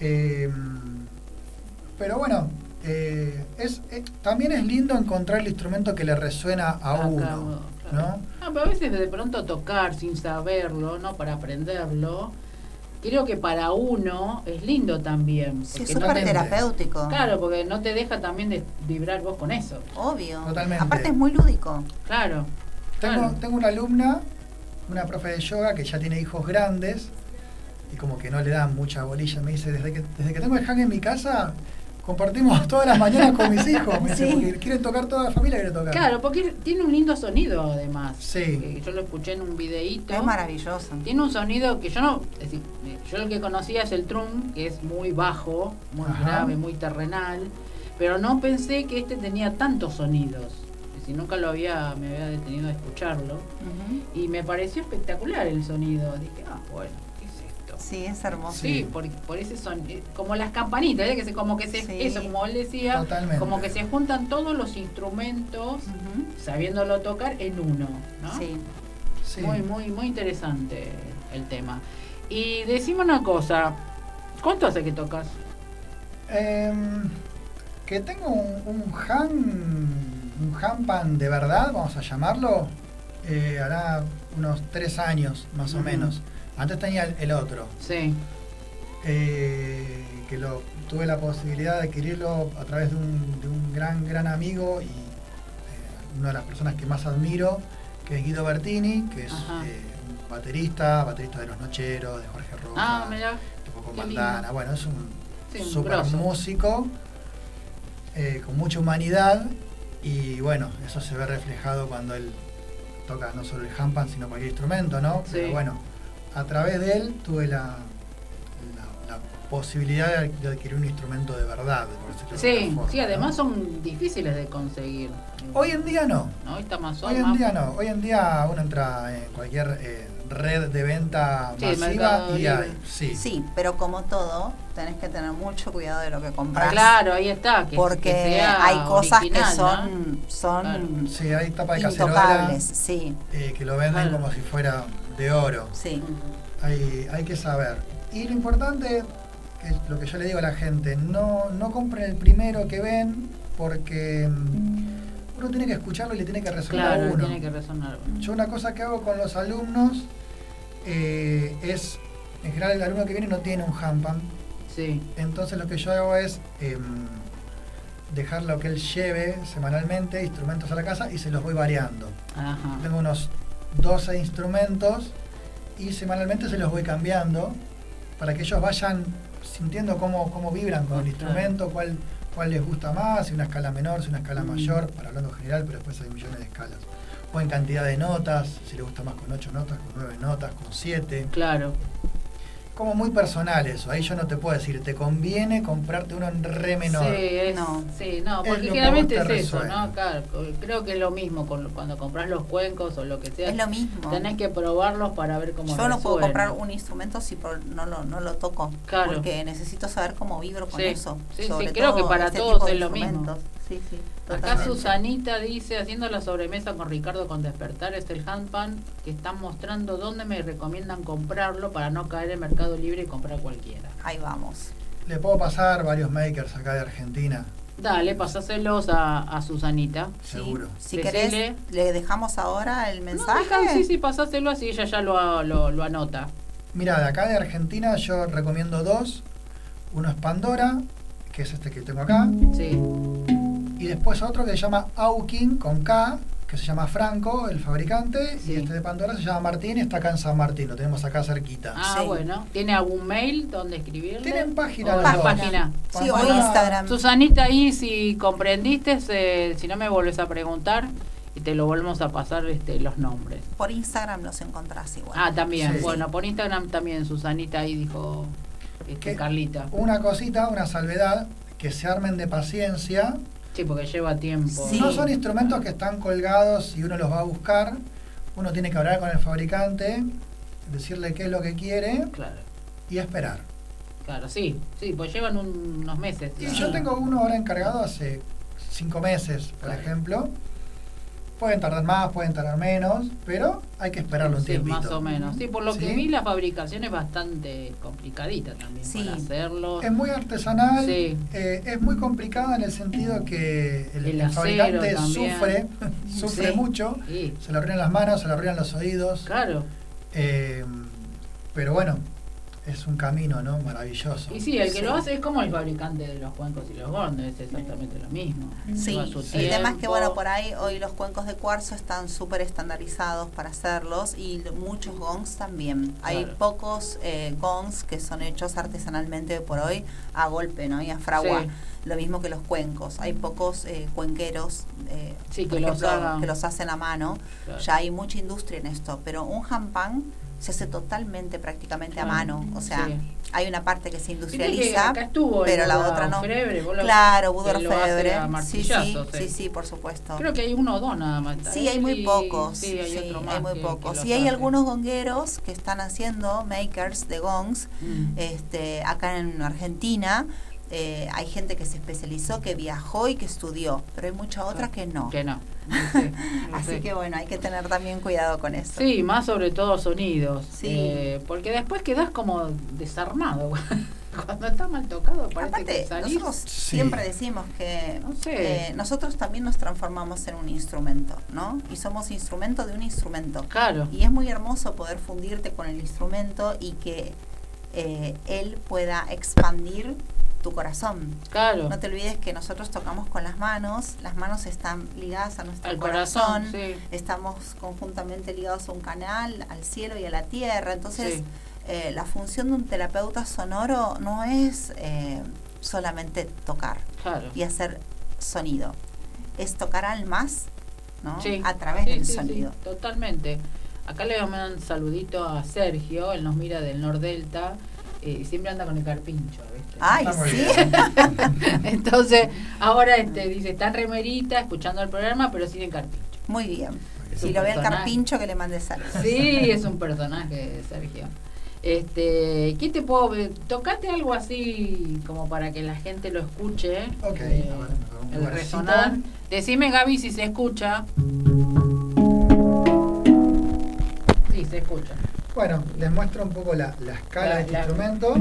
Eh, pero bueno, eh, es, eh, también es lindo encontrar el instrumento que le resuena a Acá, uno, claro. ¿no? Ah, pero a veces de pronto tocar sin saberlo, ¿no? Para aprenderlo. Creo que para uno es lindo también. Sí, es no súper te- terapéutico. Claro, porque no te deja también de vibrar vos con eso. Obvio. Totalmente. Aparte es muy lúdico. Claro. Tengo, claro. tengo una alumna, una profe de yoga que ya tiene hijos grandes y como que no le dan mucha bolilla. Me dice, desde que, desde que tengo el hang en mi casa, compartimos todas las mañanas con mis hijos. Me dice, Sí. porque quieren tocar, toda la familia quiere tocar. Claro, porque tiene un lindo sonido además. Sí. Que yo lo escuché en un videíto. Es maravilloso. Tiene un sonido que yo no. Es decir, yo lo que conocía es el trum, que es muy bajo, muy Ajá. grave, muy terrenal. Pero no pensé que este tenía tantos sonidos. Es decir, nunca lo había, me había detenido a escucharlo. Y me pareció espectacular el sonido. Dije, ah, bueno. Sí, es hermoso. Sí, Sí. por, por ese son, eh, como las campanitas, ¿eh? que se, como que se, Sí. eso, como él decía, Totalmente. como que se juntan todos los instrumentos, sabiéndolo tocar en uno, ¿no? Sí. Sí. Muy, muy, muy interesante el tema. Y decime una cosa, ¿cuánto hace que tocas? Em, que tengo un, un ham, un hampan de verdad, vamos a llamarlo, eh, hará unos tres años más o menos. Antes tenía el, el otro, Sí, eh, que lo tuve la posibilidad de adquirirlo a través de un, de un gran, gran amigo y eh, una de las personas que más admiro, que es Guido Bertini, que es eh, un baterista, baterista de Los Nocheros, de Jorge Roca, ah, con qué Bandana, lindo. bueno, es un Sí, super músico, con mucha humanidad y bueno, eso se ve reflejado cuando él toca no solo el hampan, sino cualquier instrumento, ¿no? Sí. Pero bueno, a través de él tuve la, la- la posibilidad de, adquirir un instrumento de verdad. por decirlo de Sí, forma, sí, ¿no? además son difíciles de conseguir. Hoy en día no. ¿no? Esta más Hoy en día no. Hoy en día uno entra en cualquier eh, red de venta Sí, masiva y hay. Sí. Sí, pero como todo, tenés que tener mucho cuidado de lo que compras. Claro, ahí está. Que, porque que sea hay cosas original, que ¿no? son, son Claro. Sí, hay tapa de cacerola intocables. Sí, eh, que lo venden Claro. como si fuera de oro. sí. Hay, hay que saber. Y lo importante, que es lo que yo le digo a la gente, no, no compren el primero que ven porque mm, uno tiene que escucharlo y le tiene que resonar a Claro, uno. tiene que resonar. Yo una cosa que hago con los alumnos eh, es, en general el alumno que viene no tiene un handpan, Sí, entonces lo que yo hago es em, dejarlo que él lleve semanalmente instrumentos a la casa y se los voy variando. ajá. Tengo unos 12 instrumentos y semanalmente se los voy cambiando para que ellos vayan sintiendo cómo, cómo vibran con el Claro. instrumento, cuál, cuál les gusta más, si una escala menor, si una escala Mm. mayor, para hablando general, pero después hay millones de escalas. O en cantidad de notas, si les gusta más con 8 notas, con 9 notas, con 7. Claro. Como muy personal eso, ahí yo no te puedo decir, te conviene comprarte uno en re menor. Sí, es, No. sí, no, porque que generalmente es eso. ¿no? Claro, creo que es lo mismo con, cuando compras los cuencos o lo que sea. Es lo mismo. Tenés que probarlos para ver cómo Yo no puedo comprar un instrumento si por- no, lo, no lo toco. Claro. Porque necesito saber cómo vibro con Sí. eso. Sí, sí, Sobre creo que todo para este todos es lo mismo. instrumentos. Sí, Acá. Susanita dice, haciendo la sobremesa con Ricardo con Despertar, es el handpan que están mostrando dónde me recomiendan comprarlo para no caer en Mercado Libre y comprar cualquiera. Ahí vamos. Le puedo pasar varios makers acá de Argentina, Dale, pasáselos a, a Susanita. Sí. seguro. Si Decile. querés, le dejamos ahora el No, mensaje. deja- sí, sí, pasáselo así, ella ya lo, lo, lo anota. Mira, de acá de Argentina yo recomiendo dos. Uno es Pandora, que es este que tengo acá. Sí. Y después otro que se llama Aukin con K, que se llama Franco, el fabricante. Sí. Y este de Pandora se llama Martín y está acá en San Martín, lo tenemos acá cerquita. Ah, Sí. bueno. ¿Tiene algún mail donde escribirle? Tienen página O los dos. Sí, o Instagram. Susanita, ahí si comprendiste, eh, si no me vuelves a preguntar y te lo volvemos a pasar este, los nombres. Por Instagram los encontrás igual. Ah, también. Sí. Bueno, por Instagram también Susanita ahí dijo este. Carlita. Una cosita, una salvedad, que se armen de paciencia. Sí, porque lleva tiempo. Sí. No son instrumentos que están colgados y uno los va a buscar. Uno tiene que hablar con el fabricante, decirle qué es lo que quiere Claro, y esperar. claro, sí. Sí, pues llevan un- unos meses. Y yo tengo uno ahora encargado hace cinco meses, por Claro. ejemplo. Pueden tardar más, pueden tardar menos, pero hay que esperarlo un Sí, tiempito. más o menos. Sí, por lo que vi, la fabricación es bastante complicadita también Sí. para hacerlo. Es muy artesanal, Sí. eh, es muy complicada en el sentido que el, El el acero fabricante también. sufre, sufre Sí. mucho, Sí, se le arruinan las manos, se le arruinan los oídos. claro. eh, pero bueno, es un camino, ¿no? Maravilloso. Y sí, el que Sí. lo hace es como el fabricante de los cuencos y los gordos, es exactamente lo mismo. Sí, su el tema es que bueno, por ahí hoy los cuencos de cuarzo están súper estandarizados para hacerlos y muchos gongs también. Hay Claro. pocos eh, gongs que son hechos artesanalmente por hoy a golpe, ¿no? Y a fragua. Sí. Lo mismo que los cuencos. Hay pocos eh, cuenqueros eh, Sí, que los hagan. que los hacen a mano. Claro. Ya hay mucha industria en esto, pero un jampan se hace totalmente prácticamente a Claro. mano. O sea, Sí. hay una parte que se que industrializa. acá estuvo pero la otra no. Lo- Claro, que Orfebre. a Sí, sí, sí, sí, por supuesto. Creo que hay uno o dos nada más. Sí, hay muy pocos. Sí, hay otro más. hay muy que- pocos. que Y hay hace. algunos gongueros que están haciendo makers de gongs. Mm. Este, acá en Argentina eh, hay gente que se especializó, que viajó y que estudió, pero hay mucha otra que no. Que no. no sé, no Así sé. que bueno, hay que tener también cuidado con eso. Sí, más sobre todo sonidos. Sí. Eh, porque después quedás como desarmado. Cuando está mal tocado parece Aparte, que salís. nosotros Sí. siempre decimos que No sé. eh, nosotros también nos transformamos en un instrumento, ¿no? Y somos instrumento de un instrumento. Claro. Y es muy hermoso poder fundirte con el instrumento y que eh, él pueda expandir tu corazón. Claro. No te olvides que nosotros tocamos con las manos, las manos están ligadas a nuestro Al corazón, corazón, sí. estamos conjuntamente ligados a un canal, al cielo y a la tierra. Entonces, Sí. eh, la función de un terapeuta sonoro no es eh, solamente tocar Claro. y hacer sonido, es tocar almas ¿no? Sí. a través del sonido. totalmente. Acá le mandar un saludito a Sergio, él nos mira del Nordelta eh, y siempre anda con el carpincho, ¿viste? Ay, sí. Entonces, ahora este dice, está en remerita, escuchando el programa, pero sin el carpincho. Muy bien. Si lo ve el carpincho, que le mande saludos. Sí, es un personaje, Sergio. Este, ¿qué te puedo ver? Tocate algo así como para que la gente lo escuche. Ok, eh, a ver, el resonar. Decime Gaby si se escucha. Sí, se escucha. Bueno, les muestro un poco la, la escala La- de este la- instrumento.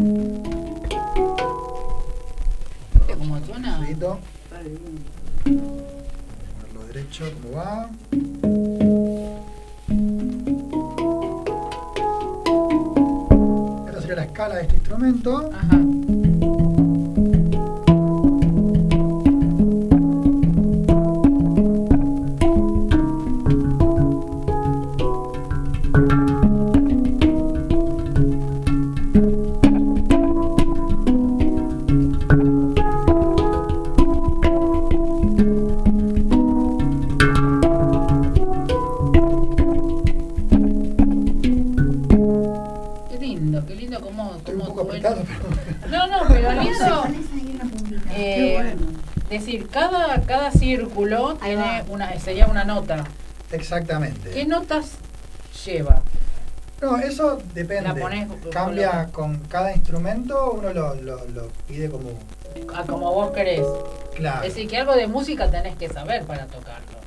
¿Viste cómo suena? Está divino. Ponerlo derecho, ¿cómo va? Esta sería la escala de este instrumento. Ajá. Decir, cada, cada círculo Ahí tiene va. una, sería una nota. ¿Qué exactamente. notas lleva? No, eso depende. La pones- Cambia con cada instrumento, uno lo, lo- lo pide como A como vos querés. claro. Es decir, que algo de música tenés que saber para tocarlo.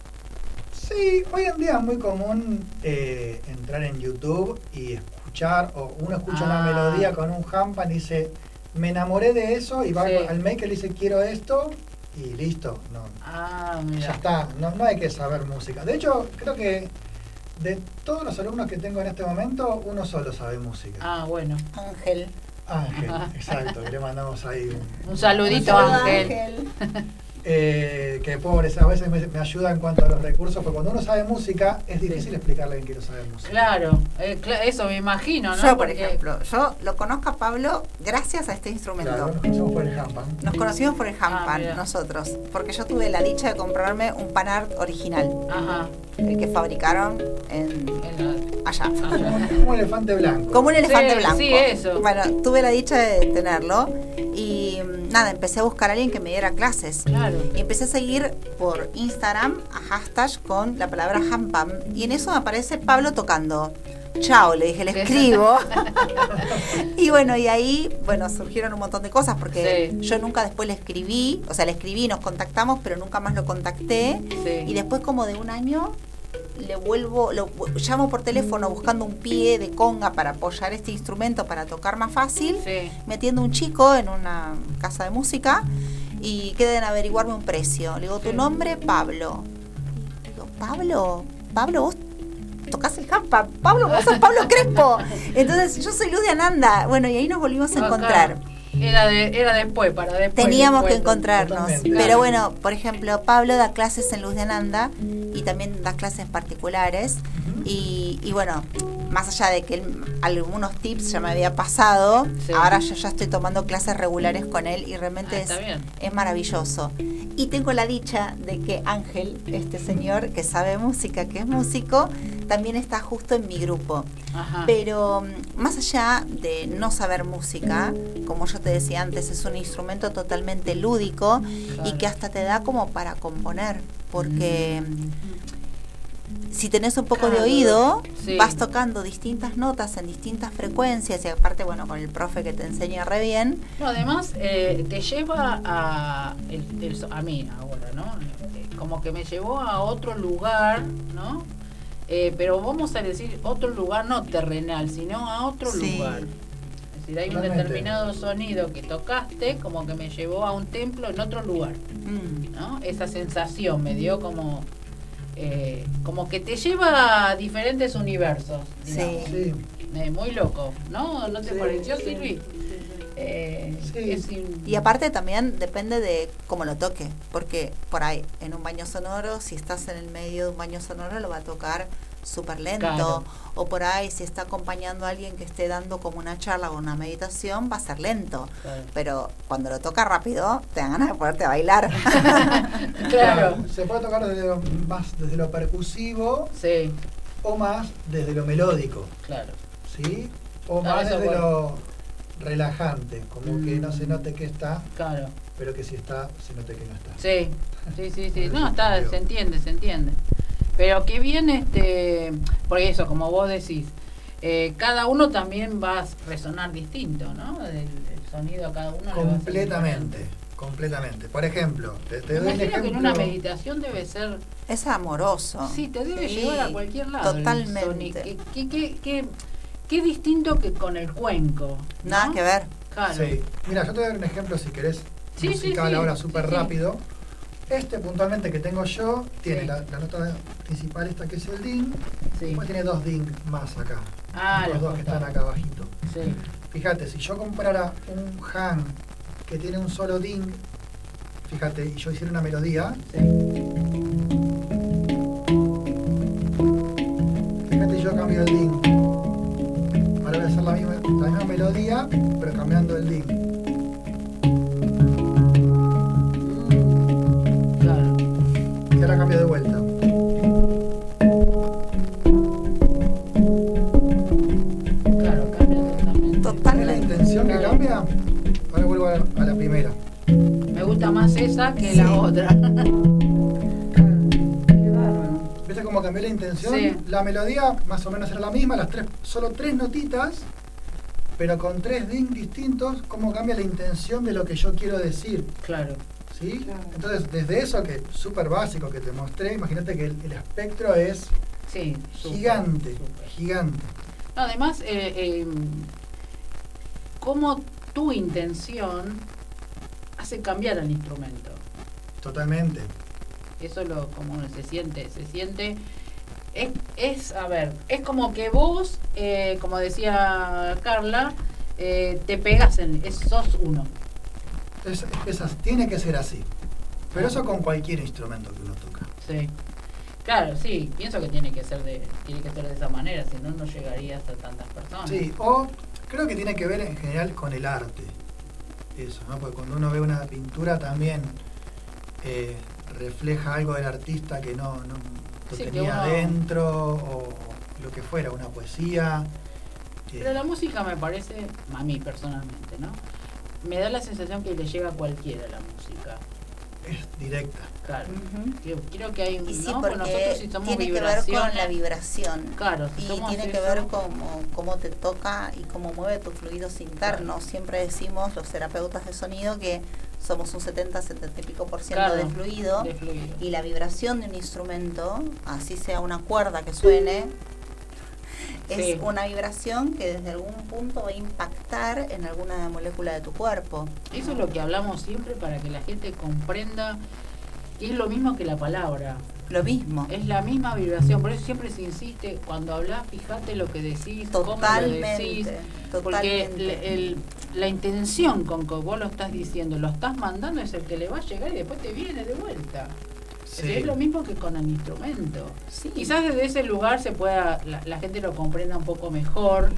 Sí, hoy en día es muy común eh, entrar en YouTube y escuchar, o uno escucha una Ah. melodía con un hampan y dice, me enamoré de eso, y va Sí. al maker y dice, quiero esto, y listo, no, Ah, ya está, no, no hay que saber música. De hecho, creo que de todos los alumnos que tengo en este momento, uno solo sabe música. Ah, bueno. Ángel. Ángel, exacto, le mandamos ahí un, Un saludito, Saludo, Ángel. eh, que pobres, a veces me, me ayuda en cuanto a los recursos, porque cuando uno sabe música, es difícil explicarle a alguien que no sabe música. Claro, eh, eso me imagino, ¿no? Yo, por Porque- ejemplo, yo lo conozco a Pablo gracias a este instrumento. Claro, nos conocemos por el hampan. Nos conocimos por el Ah, nosotros, porque yo tuve la dicha de comprarme un panart original, Ajá. el que fabricaron en allá. allá. Como un elefante blanco. Como un elefante Sí, blanco. sí, eso. Bueno, tuve la dicha de tenerlo y mm, nada, empecé a buscar a alguien que me diera clases. Claro. Y empecé a seguir por Instagram a hashtag con la palabra hampam y en eso me aparece Pablo tocando. Chao, le dije, le escribo. y bueno, y ahí, bueno, surgieron un montón de cosas porque Sí. yo nunca después le escribí, o sea, le escribí, nos contactamos, pero nunca más lo contacté. Sí. Y después como de un año le vuelvo, lo llamo por teléfono buscando un pie de conga para apoyar este instrumento para tocar más fácil. Sí. Me atiende un chico en una casa de música y queden a averiguarme un precio. Le digo, ¿tu nombre? Pablo. Y digo, ¿Pablo? ¿Pablo, vos tocas el hampa, Pablo, vos sos Pablo Crespo. Entonces yo soy Luz de Ananda. Bueno, y ahí nos volvimos a encontrar. Era, de, era después, para después. Teníamos después, que encontrarnos. Totalmente. Pero bueno, por ejemplo, Pablo da clases en Luz de Ananda y también da clases particulares. Y, y bueno, más allá de que él- algunos tips ya me había pasado, Sí. ahora yo ya estoy tomando clases regulares con él y realmente Ah, es, es maravilloso. Y tengo la dicha de que Ángel, este señor que sabe música, que es músico, también está justo en mi grupo. Ajá. Pero mm, más allá de no saber música, como yo te decía antes, es un instrumento totalmente lúdico y que hasta te da como para componer, porque si tenés un poco de oído, Sí. vas tocando distintas notas en distintas frecuencias y aparte, bueno, con el profe que te enseña re bien, No, además eh, te lleva a, el- el a mí ahora, ¿no? Eh, Como que me llevó a otro lugar, ¿no? Eh, pero vamos a decir otro lugar no terrenal, sino a otro Sí. lugar. Es decir, hay un determinado sonido que tocaste, como que me llevó a un templo en otro lugar, mm, ¿no? Esa sensación me dio como, eh, como que te lleva a diferentes universos. digamos. Sí. Eh, muy loco, ¿no? ¿No te Sí. pareció, Silvi? Eh, Sí. es in- Y aparte también depende de cómo lo toque, porque por ahí en un baño sonoro, si estás en el medio de un baño sonoro, lo va a tocar súper lento. Claro. O por ahí, si está acompañando a alguien que esté dando como una charla o una meditación, va a ser lento. Claro. Pero cuando lo toca rápido, te dan ganas de ponerte a bailar. Claro. Se puede tocar desde lo, más desde lo percusivo Sí, o más desde lo melódico, claro. ¿sí? O más desde bueno. lo relajante, como que no se note que está, Claro. pero que si está, se note que no está. Sí, sí, sí, sí. No, está, se entiende, se entiende. Pero qué bien, este, porque eso, como vos decís, eh, cada uno también va a resonar distinto, ¿no? El, el sonido a cada uno. le va a ser Completamente, completamente. Por ejemplo, te, te doy que en una meditación debe ser, es amoroso. sí, te debe Sí, llevar a cualquier lado. el Totalmente. sonido. ¿Qué, qué, qué, qué- distinto que con el cuenco. ¿no? Nada que ver. Claro. Sí. Mira, yo te voy a dar un ejemplo si querés Sí, musical sí, ahora súper sí. rápido. Este puntualmente que tengo yo tiene Sí. la, la nota principal esta que es el ding, Sí. después tiene dos ding más acá. Ah, los los dos que están acá abajito. Sí. Fíjate, si yo comprara un Han que tiene un solo ding, fíjate, y yo hiciera una melodía, Sí. fíjate yo cambio el ding. La misma, melodía, pero cambiando el ding. Claro. Y ahora cambio de vuelta. Claro, cambia totalmente. Total. ¿Ves la intención que cambia? Ahora vuelvo a, a la primera. Me gusta más esa que la otra. Qué bárbaro. ¿Viste cómo cambió la intención? Sí. La melodía más o menos era la misma, las tres, solo tres notitas, pero con tres ding distintos, cómo cambia la intención de lo que yo quiero decir. Claro. ¿sí? Claro. Entonces, desde eso que súper básico que te mostré, imagínate que el, el espectro es Sí. gigante, gigante. No, además, eh, eh, cómo tu intención hace cambiar al instrumento. Totalmente. Eso es lo como se siente, se siente. Es, es a ver, es como que vos, eh, como decía Carla, eh, te pegas en, es, sos uno. Es, es así, tiene que ser así. Pero eso con cualquier instrumento que uno toca. Sí. Claro, sí, pienso que tiene que ser de, tiene que ser de esa manera, si no no llegarías a tantas personas. Sí, o creo que tiene que ver en general con el arte. Eso, ¿no? Porque cuando uno ve una pintura también eh, refleja algo del artista que no, no lo Sí, tenía uno- adentro o lo que fuera, una poesía. eh, Pero la música me parece, a mí personalmente, ¿no? Me da la sensación que le llega a cualquiera la música. es directa. Claro. Ujú. Creo, creo que hay, Y sí, ¿no? porque nosotros si somos tiene que ver con la vibración. Claro, si Y tiene que ver cómo, cómo te toca y cómo mueve tus fluidos internos. Siempre decimos los terapeutas de sonido que somos un 70, 70 y pico por ciento Claro, de fluido. de fluido. Y la vibración de un instrumento, así sea una cuerda que suene, es Sí. una vibración que desde algún punto va a impactar en alguna molécula de tu cuerpo. Eso es lo que hablamos siempre para que la gente comprenda que es lo mismo que la palabra. Lo mismo. Es la misma vibración, por eso siempre se insiste, cuando hablas, fíjate lo que decís, cómo lo decís, porque el, la intención con que vos lo estás diciendo, lo estás mandando, es el que le va a llegar y después te viene de vuelta. Es lo mismo que con el instrumento. Quizás desde ese lugar se pueda, la, gente lo comprenda un poco mejor.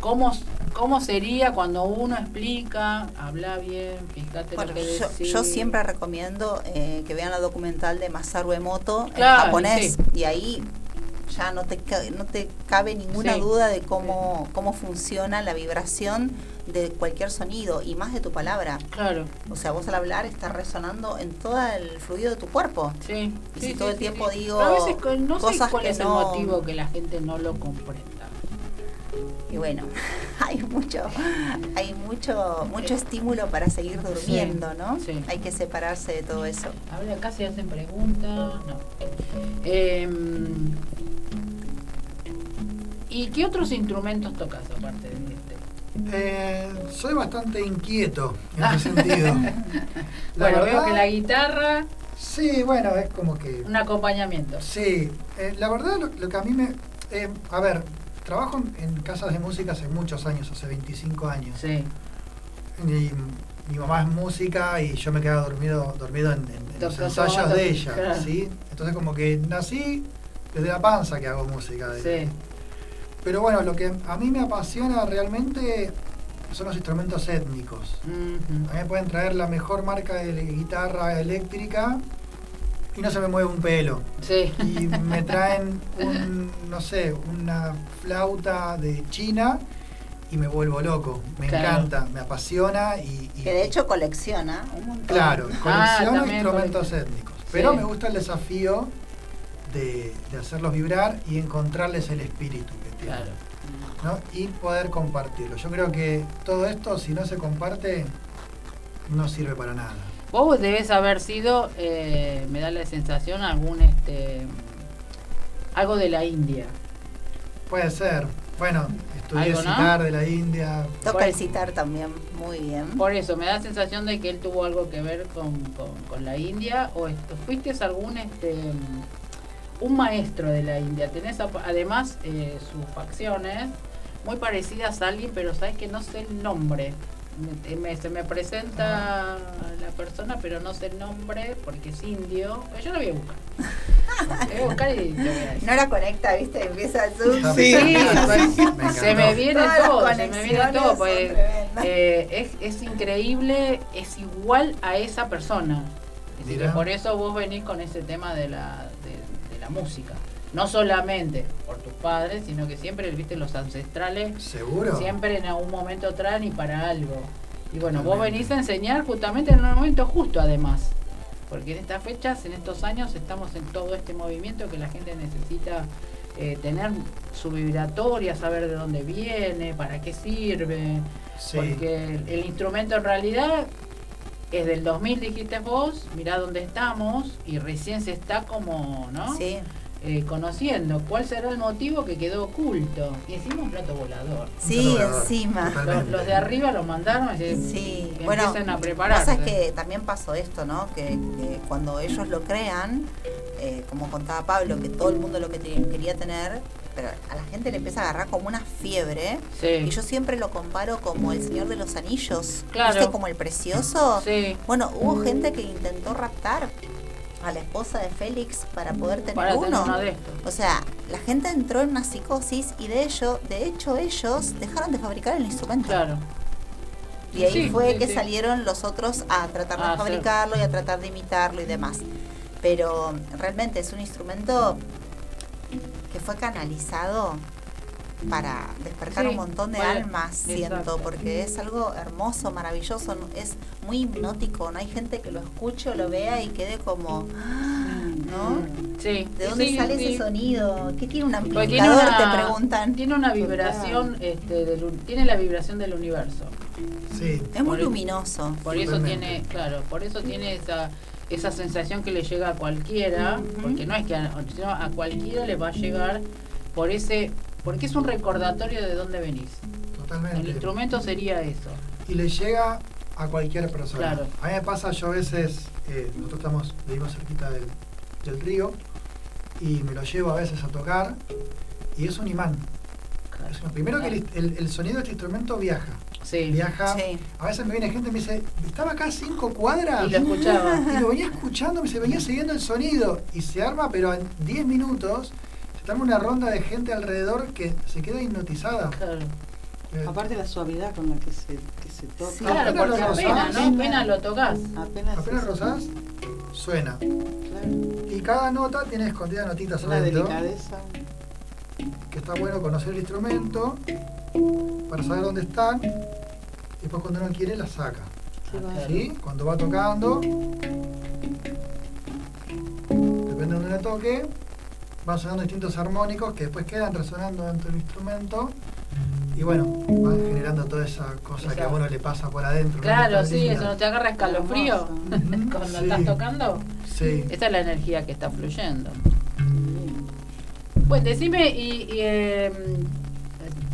¿Cómo, ¿Cómo sería cuando uno explica, habla bien, fíjate lo que yo, yo siempre recomiendo eh, que vean la documental de Masaru Emoto en japonés y ahí ya no te, no te cabe ninguna duda de cómo, cómo funciona la vibración de cualquier sonido y más de tu palabra. Claro. O sea, vos al hablar estás resonando en todo el fluido de tu cuerpo. Sí. Y si todo el tiempo digo a veces no sé cuál es el motivo que la gente no lo comprenda. Y bueno, hay mucho, hay mucho, mucho estímulo para seguir durmiendo, ¿no? Sí. Hay que separarse de todo eso. A ver, acá se hacen preguntas. No. Em, ¿Y qué otros instrumentos tocas aparte de este? Eh, soy bastante inquieto en ese sentido. bueno, veo que la guitarra. Sí, bueno, es como que. Un acompañamiento. Sí, eh, la verdad lo, que a mí me. Eh, a ver, trabajo en, casas de música hace muchos años, hace 25 años. Sí. Y, mi mamá es música y yo me quedaba dormido, dormido en, los ensayos de ella. ¿sí? Entonces, como que nací desde la panza que hago música. sí pero bueno, lo que a mí me apasiona realmente son los instrumentos étnicos. A mí me pueden traer la mejor marca de guitarra eléctrica y no se me mueve un pelo. Sí. Y me traen un, no sé, una flauta de China y me vuelvo loco. Me encanta, me apasiona y, Que de hecho colecciona un montón. Claro, ah, colecciono instrumentos étnicos. Pero me gusta el desafío de, de, hacerlos vibrar y encontrarles el espíritu. Claro. ¿no? Y poder compartirlo. Yo creo que todo esto, si no se comparte, no sirve para nada. Vos debes haber sido, eh, me da la sensación, algún este algo de la India. Puede ser. Bueno, estudié citar de la India. Toca el citar también, muy bien. Por eso, me da la sensación de que él tuvo algo que ver con, con, la India. ¿O fuiste algún este un maestro de la India. Tenés además eh, sus facciones muy parecidas a alguien, pero sabes que no sé el nombre. Se me presenta la persona, pero no sé el nombre porque es indio. Yo lo voy a buscar. voy a buscar y No la conecta, ¿viste? Empieza a zoom. Sí, se me viene todo, se me viene todo. Pues, eh, es, es increíble, es igual a esa persona. por eso vos venís con ese tema de la, música. No solamente por tus padres, sino que siempre, viste, los ancestrales. Seguro. Siempre en algún momento traen y para algo. Y bueno, vos venís a enseñar justamente en un momento justo, además. Porque en estas fechas, en estos años, estamos en todo este movimiento que la gente necesita eh, tener su vibratoria, saber de dónde viene, para qué sirve. Porque el instrumento en realidad es del 2000 dijiste vos, mirá dónde estamos y recién se está como, ¿no? Sí. Eh, conociendo cuál será el motivo que quedó oculto. Y encima un plato volador. Sí, encima. Los, de arriba lo mandaron y sí. bueno, empiezan a preparar. Pasa es que también pasó esto, ¿no? Que, cuando ellos lo crean, eh, como contaba Pablo, que todo el mundo lo que quería tener, pero a la gente le empieza a agarrar como una fiebre. Y yo siempre lo comparo como el Señor de los Anillos. Claro. ¿Viste como el precioso? Sí. Bueno, hubo gente que intentó raptar a la esposa de Félix para poder tener uno. O sea, la gente entró en una psicosis y de ello, de hecho ellos dejaron de fabricar el instrumento. Claro. Y ahí fue que salieron los otros a tratar de fabricarlo y a tratar de imitarlo y demás. Pero realmente es un instrumento que fue canalizado para despertar un montón de almas, siento, porque es algo hermoso, maravilloso, es muy hipnótico, no hay gente que lo escuche o lo vea y quede como, ¿no? Sí. ¿De dónde sale ese sonido? ¿Qué tiene un amplificador? te preguntan. Tiene una vibración, este, tiene la vibración del universo. Sí. Es muy luminoso. Por eso tiene, claro, por eso tiene esa esa sensación que le llega a cualquiera, porque no es que a, sino a cualquiera le va a llegar por ese, porque es un recordatorio de dónde venís. Totalmente. El instrumento sería eso. Y le llega a cualquier persona. Claro. A mí me pasa, yo a veces, eh, nosotros estamos, vivimos cerquita del, río, y me lo llevo a veces a tocar y es un imán. Es un- primero que el, el- el sonido de este instrumento viaja. Sí. Viaja. Sí. A veces me viene gente y me dice, estaba acá a cinco cuadras. Y lo escuchaba. Y lo venía escuchando, me se venía siguiendo el sonido. Y se arma, pero en 10 minutos, arma una ronda de gente alrededor que se queda hipnotizada. Claro. Eh, Aparte la suavidad con la que se, que se toca. Sí. Claro, apenas porque lo apenas, rozás. ¿no? Apenas lo tocas. Apenas, apenas suena. Claro. Y cada nota tiene escondidas notitas Una adentro. delicadeza. Que está bueno conocer el instrumento para saber dónde están. Y después cuando uno quiere, la saca. ¿Sí? Cuando va tocando, depende de donde le toque, van sonando distintos armónicos que después quedan resonando dentro del instrumento. Y bueno, van generando toda esa cosa que a uno le pasa por adentro. Claro, sí, eso no te agarra escalofrío cuando sí. estás tocando. Sí. Esta es la energía que está fluyendo. Bueno, decime, y, y, eh,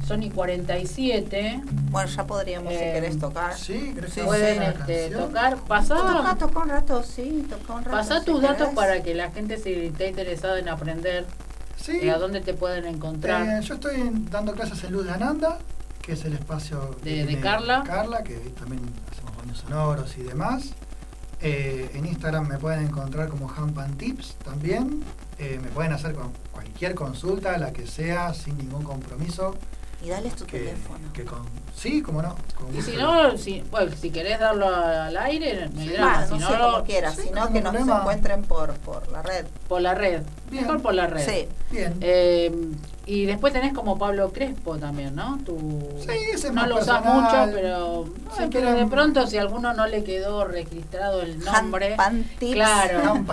Sony 47, Bueno, ya podríamos, si Eh, querés, tocar. Sí, ¿querés que pueden este, tocar, Toca, pasá, toca un rato, sí, toca un rato. pasá si tus datos para que la gente si está interesada en aprender, Sí. eh, a dónde te pueden encontrar. Eh, yo estoy dando clases en Luz de Ananda, que es el espacio De- Carla. Carla, que también hacemos baños sonoros y demás. Eh, en Instagram me pueden encontrar como Hampan Tips también. Eh, me pueden hacer con cualquier consulta, la que sea, sin ningún compromiso. Y dale tu Que, teléfono. que con, sí, como no. con Y si no, si, bueno, si querés darlo al aire, no hay Sí. drama, Bah, si no no, sé, lo- como quieras, sí, sino no que nos problema. encuentren por, por la red. por la red, Bien. mejor por la red. Sí. Bien. Eh, y después tenés como Pablo Crespo también, ¿no? Tu, Sí, ese es no más lo usás personal. mucho, pero, ay, pero de pronto si a alguno no le quedó registrado el nombre, Tips. claro,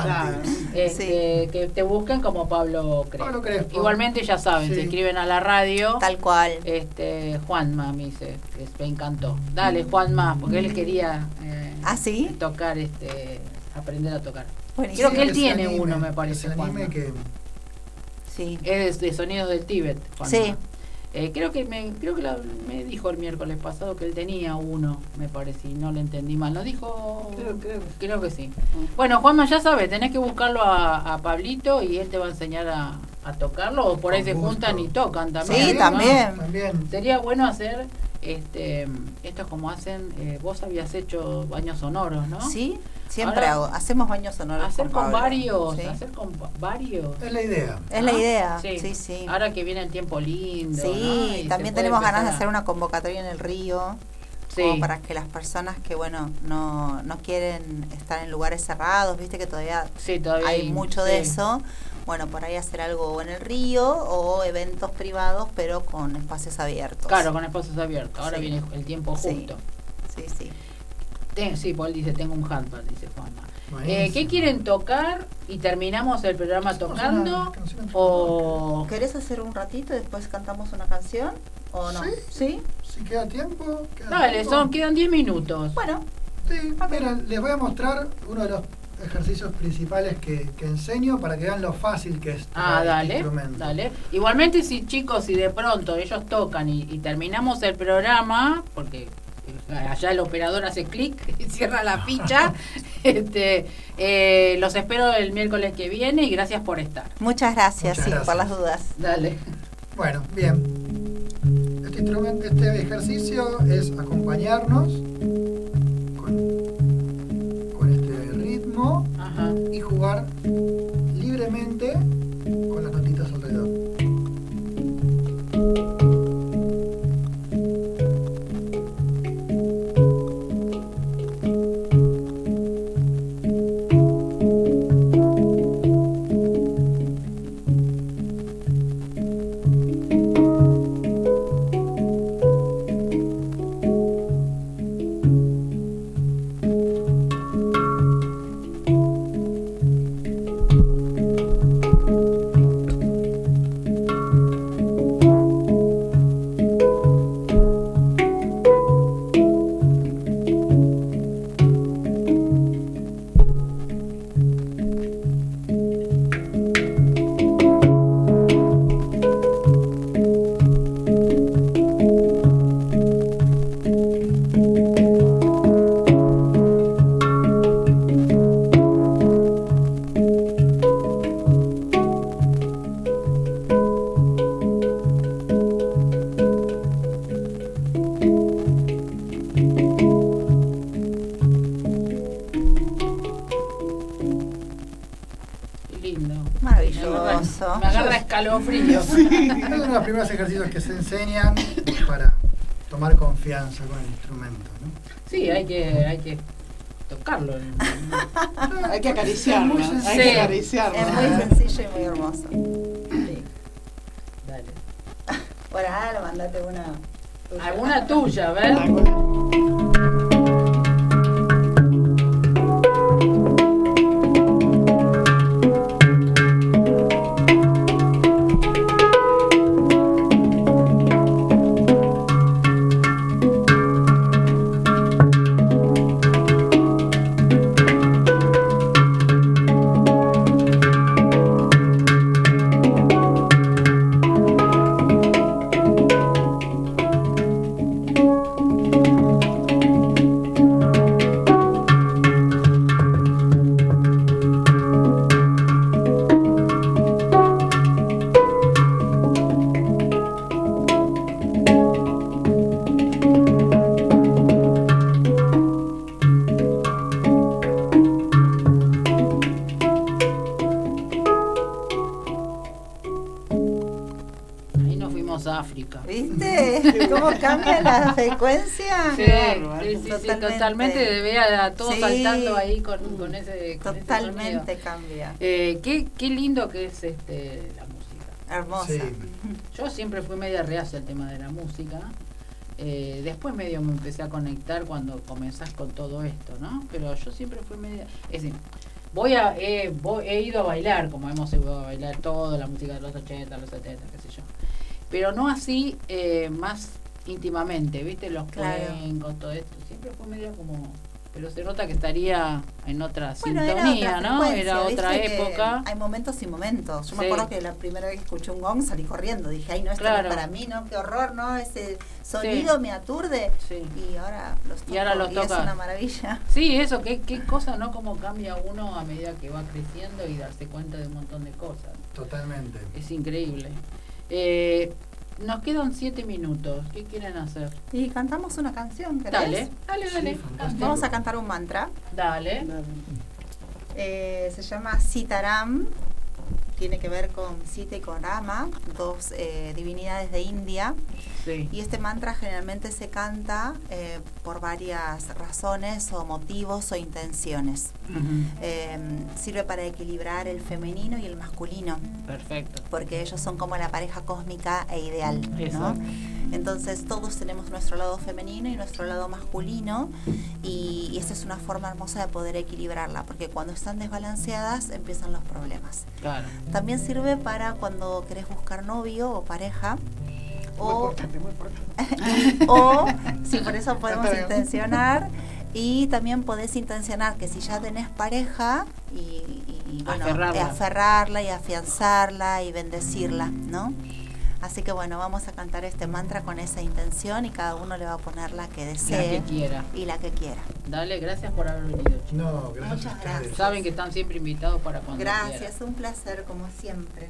este, que te busquen como Pablo Crespo. Pablo Crespo. Igualmente ya saben, Sí. se escriben a la radio. Tal cual. Este, Juanma me dice, que me encantó. Dale, Juanma, porque él quería eh, ¿Ah, sí? tocar, este, aprender a tocar. Buenísimo. Creo que él tiene anime, uno, me parece, que Sí. Es de Sonidos del Tíbet, Juanma. Sí. Eh, creo que me creo que la- me dijo el miércoles pasado que él tenía uno, me parece, y no le entendí mal. ¿No dijo? Creo, creo que Creo que sí. Bueno, Juanma, ya sabes, tenés que buscarlo a, a Pablito y él te va a enseñar a, a tocarlo, o por ahí se juntan y tocan también. Sí, ¿no? también. también. Sería bueno hacer este esto es como hacen, eh, vos habías hecho baños sonoros, ¿no? Sí, siempre Ahora, hago. Hacemos baños sonoros. Hacer con varios, Sí. hacer con va- varios. Es la idea. Es la idea. Sí, sí. Ahora que viene el tiempo lindo. Sí, también tenemos ganas de hacer una convocatoria en el río. Sí. Como para que las personas que, bueno, no, no quieren estar en lugares cerrados, viste que todavía Sí, todavía hay mucho de eso. Bueno, por ahí hacer algo en el río o eventos privados, pero con espacios abiertos. Claro, con espacios abiertos. Ahora Sí. viene el tiempo Sí. justo. Sí, sí. Ten- sí, Paul dice, tengo un handpad, dice Juanma. Eh, ¿Qué quieren tocar y terminamos el programa tocando? O... ¿Querés hacer un ratito y después cantamos una canción? ¿O no? Sí. ¿Sí? Si queda tiempo. queda Dale, tiempo. son, quedan 10 minutos. Bueno, Sí, Ok. mira, les voy a mostrar uno de los ejercicios principales que, que enseño para que vean lo fácil que es. Ah, este dale, instrumento. dale. Igualmente, si chicos, si de pronto ellos tocan y, y terminamos el programa, porque allá el operador hace clic y cierra la ficha, este, eh, los espero el miércoles que viene y gracias por estar. muchas gracias, Muchas sí, por las dudas. Dale. Bueno, bien. Este, instrumento, este ejercicio es acompañarnos con, con este ritmo Ajá. y jugar libremente enseñan para tomar confianza con el instrumento. ¿no? Sí, hay que, hay que tocarlo. Hay que acariciarlo. muy Hay que Sí. Es acariciarlo. muy sencillo y muy hermoso. Sí. Dale. Bueno, ahora mandate una. tuya. Alguna tuya, a frecuencia? Sí, bárbaro. sí, sí, sí, Totalmente. totalmente. de ver a todos Sí. saltando ahí con, con ese, con ese Totalmente cambia. Eh, qué, qué lindo que es este la música. Hermosa. Sí. Yo siempre fui media reacia al tema de la música. Eh, después medio me empecé a conectar cuando comenzás con todo esto, ¿no? Pero yo siempre fui media... Es decir, voy a, eh, voy- he ido a bailar, como hemos ido a bailar todo, la música de los 80, los 70, qué sé yo. Pero no así eh, más íntimamente, ¿viste? Los Claro. cuencos, todo esto. Siempre fue medio como... Pero se nota que estaría en otra Bueno, era sintonía, otra ¿no? Era otra época. Hay momentos y momentos. Yo me acuerdo que la primera vez que escuché un gong salí corriendo. Dije, ay, no, esto Claro. no es para mí, no, qué horror, no, ese sonido me aturde. Sí. Y ahora los toco Y ahora los es toca. una maravilla. Sí, eso, qué, qué cosa, ¿no? Cómo cambia uno a medida que va creciendo y darse cuenta de un montón de cosas. Totalmente. Es increíble. Eh, nos quedan siete minutos. ¿Qué quieren hacer? Y cantamos una canción, ¿querés? Dale, dale, dale. Sí. Vamos a cantar un mantra. Dale. Eh, se llama Sitaram. Tiene que ver con Sita y con Rama, dos eh, divinidades de India. Sí. Y este mantra generalmente se canta eh, por varias razones o motivos o intenciones. Eh, sirve para equilibrar el femenino y el masculino, Perfecto. porque ellos son como la pareja cósmica e ideal. ¿no? Entonces todos tenemos nuestro lado femenino y nuestro lado masculino y, y esta es una forma hermosa de poder equilibrarla, porque cuando están desbalanceadas empiezan los problemas. Claro. También sirve para cuando querés buscar novio o pareja. Muy O, importante, muy importante. o si por eso podemos intencionar y también podés intencionar que si ya tenés pareja y, bueno, Aferrarla. aferrarla y afianzarla y bendecirla, ¿no? Así que bueno, vamos a cantar este mantra con esa intención y cada uno le va a poner la que La desee que quiera. y la que quiera. Dale, gracias por haber venido. chicos. No, gracias Muchas gracias. Saben que están siempre invitados para cuando Gracias, quieran. un placer como siempre.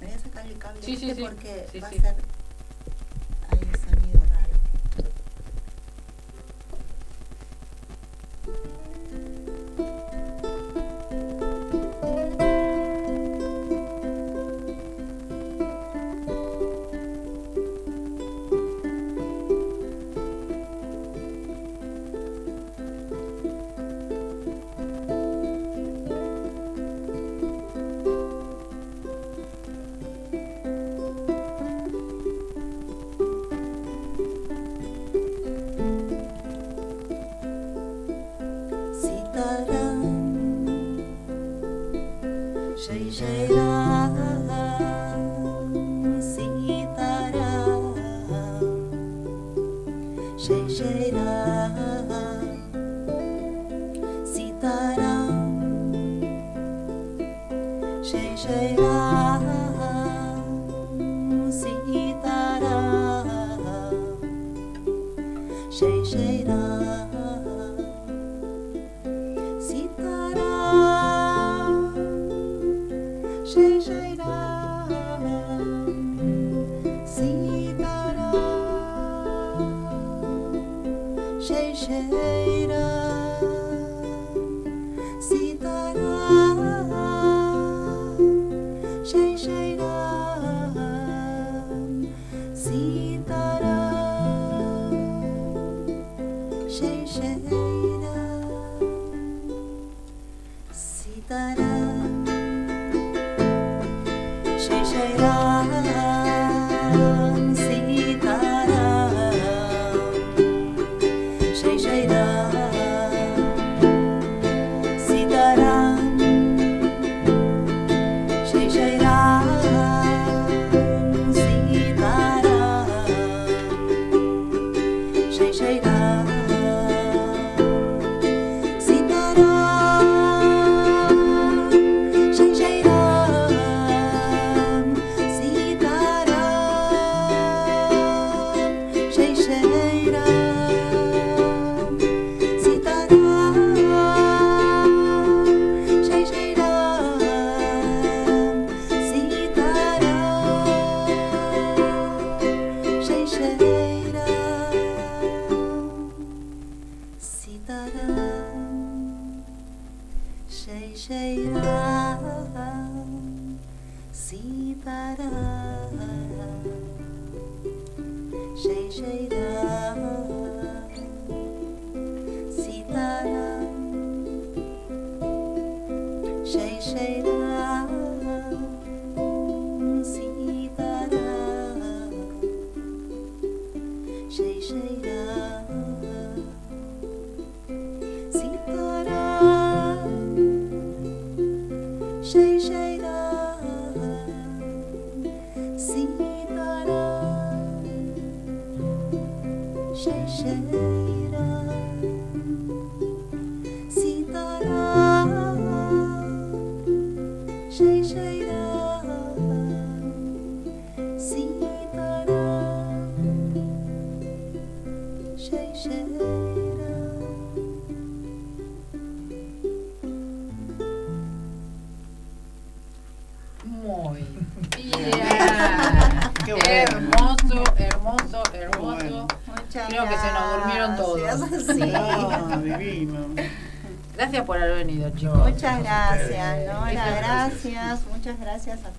Me voy a sacar el cable Sí, sí, este sí. porque Sí, va sí. a ser hay un sonido raro.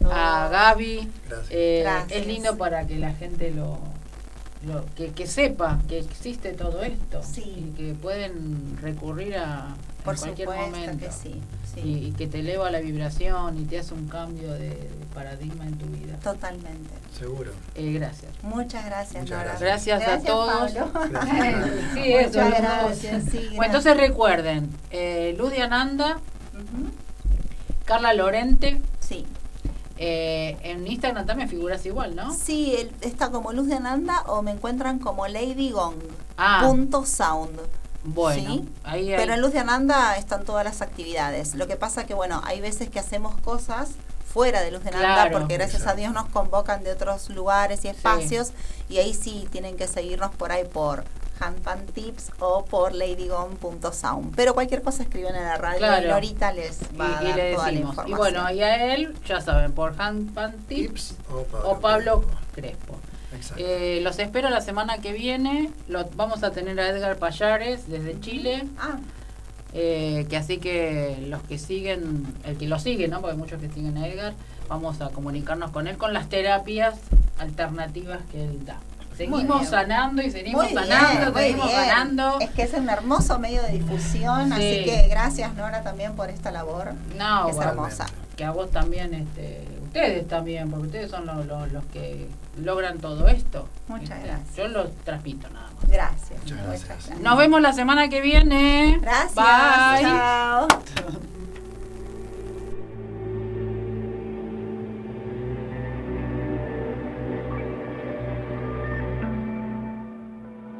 A Gaby. Eh. Es lindo para que la gente lo, lo- que, que sepa que existe todo esto Sí. y que pueden recurrir a Por en cualquier supuesto momento que sí, sí. y, y que te eleva la vibración y te hace un cambio de, de paradigma en tu vida. Totalmente. Seguro. Eh, gracias. Muchas gracias, Muchas Nora. gracias. Gracias a todos. Gracias. Sí, eso, Muchas gracias. Bueno, entonces recuerden, eh, Ludia Ananda, Ujú. Carla Lorente, Sí. Eh, en Instagram también figuras igual, ¿no? Sí, él está como Luz de Ananda o me encuentran como Lady Gong. Ah. Punto sound. Bueno, Sí, ahí, Pero en Luz de Ananda están todas las actividades. Lo que pasa que, bueno, hay veces que hacemos cosas fuera de Luz de Ananda Claro. porque gracias a. Dios nos convocan de otros lugares y espacios y ahí sí tienen que seguirnos por ahí por Handpan Tips o por ladygone.sound. Pero cualquier cosa escriben en la radio Claro. y Lorita les y, va a y dar le toda la decimos. Y información. bueno, y a él, ya saben, por Handpan Tips Tips o Pablo. o Pablo Crespo. Eh, los espero la semana que viene. Lo, vamos a tener a Edgar Payares desde Chile. Ah, Eh, que así que los que siguen, el que lo sigue, ¿no? Porque hay muchos que siguen a Edgar, vamos a comunicarnos con él con las terapias alternativas que él da. Seguimos bien. sanando y seguimos muy bien, sanando, muy seguimos bien. sanando. Es que es un hermoso medio de difusión, así Sí. que gracias Nora también por esta labor. No, es bueno, hermosa. que a vos también, este, ustedes también, porque ustedes son los, los, los que logran todo esto. Muchas Este, gracias. Yo lo transmito nada más. Gracias. Muchas Muchas gracias. Nos vemos la semana que viene. Gracias. Bye. Chao.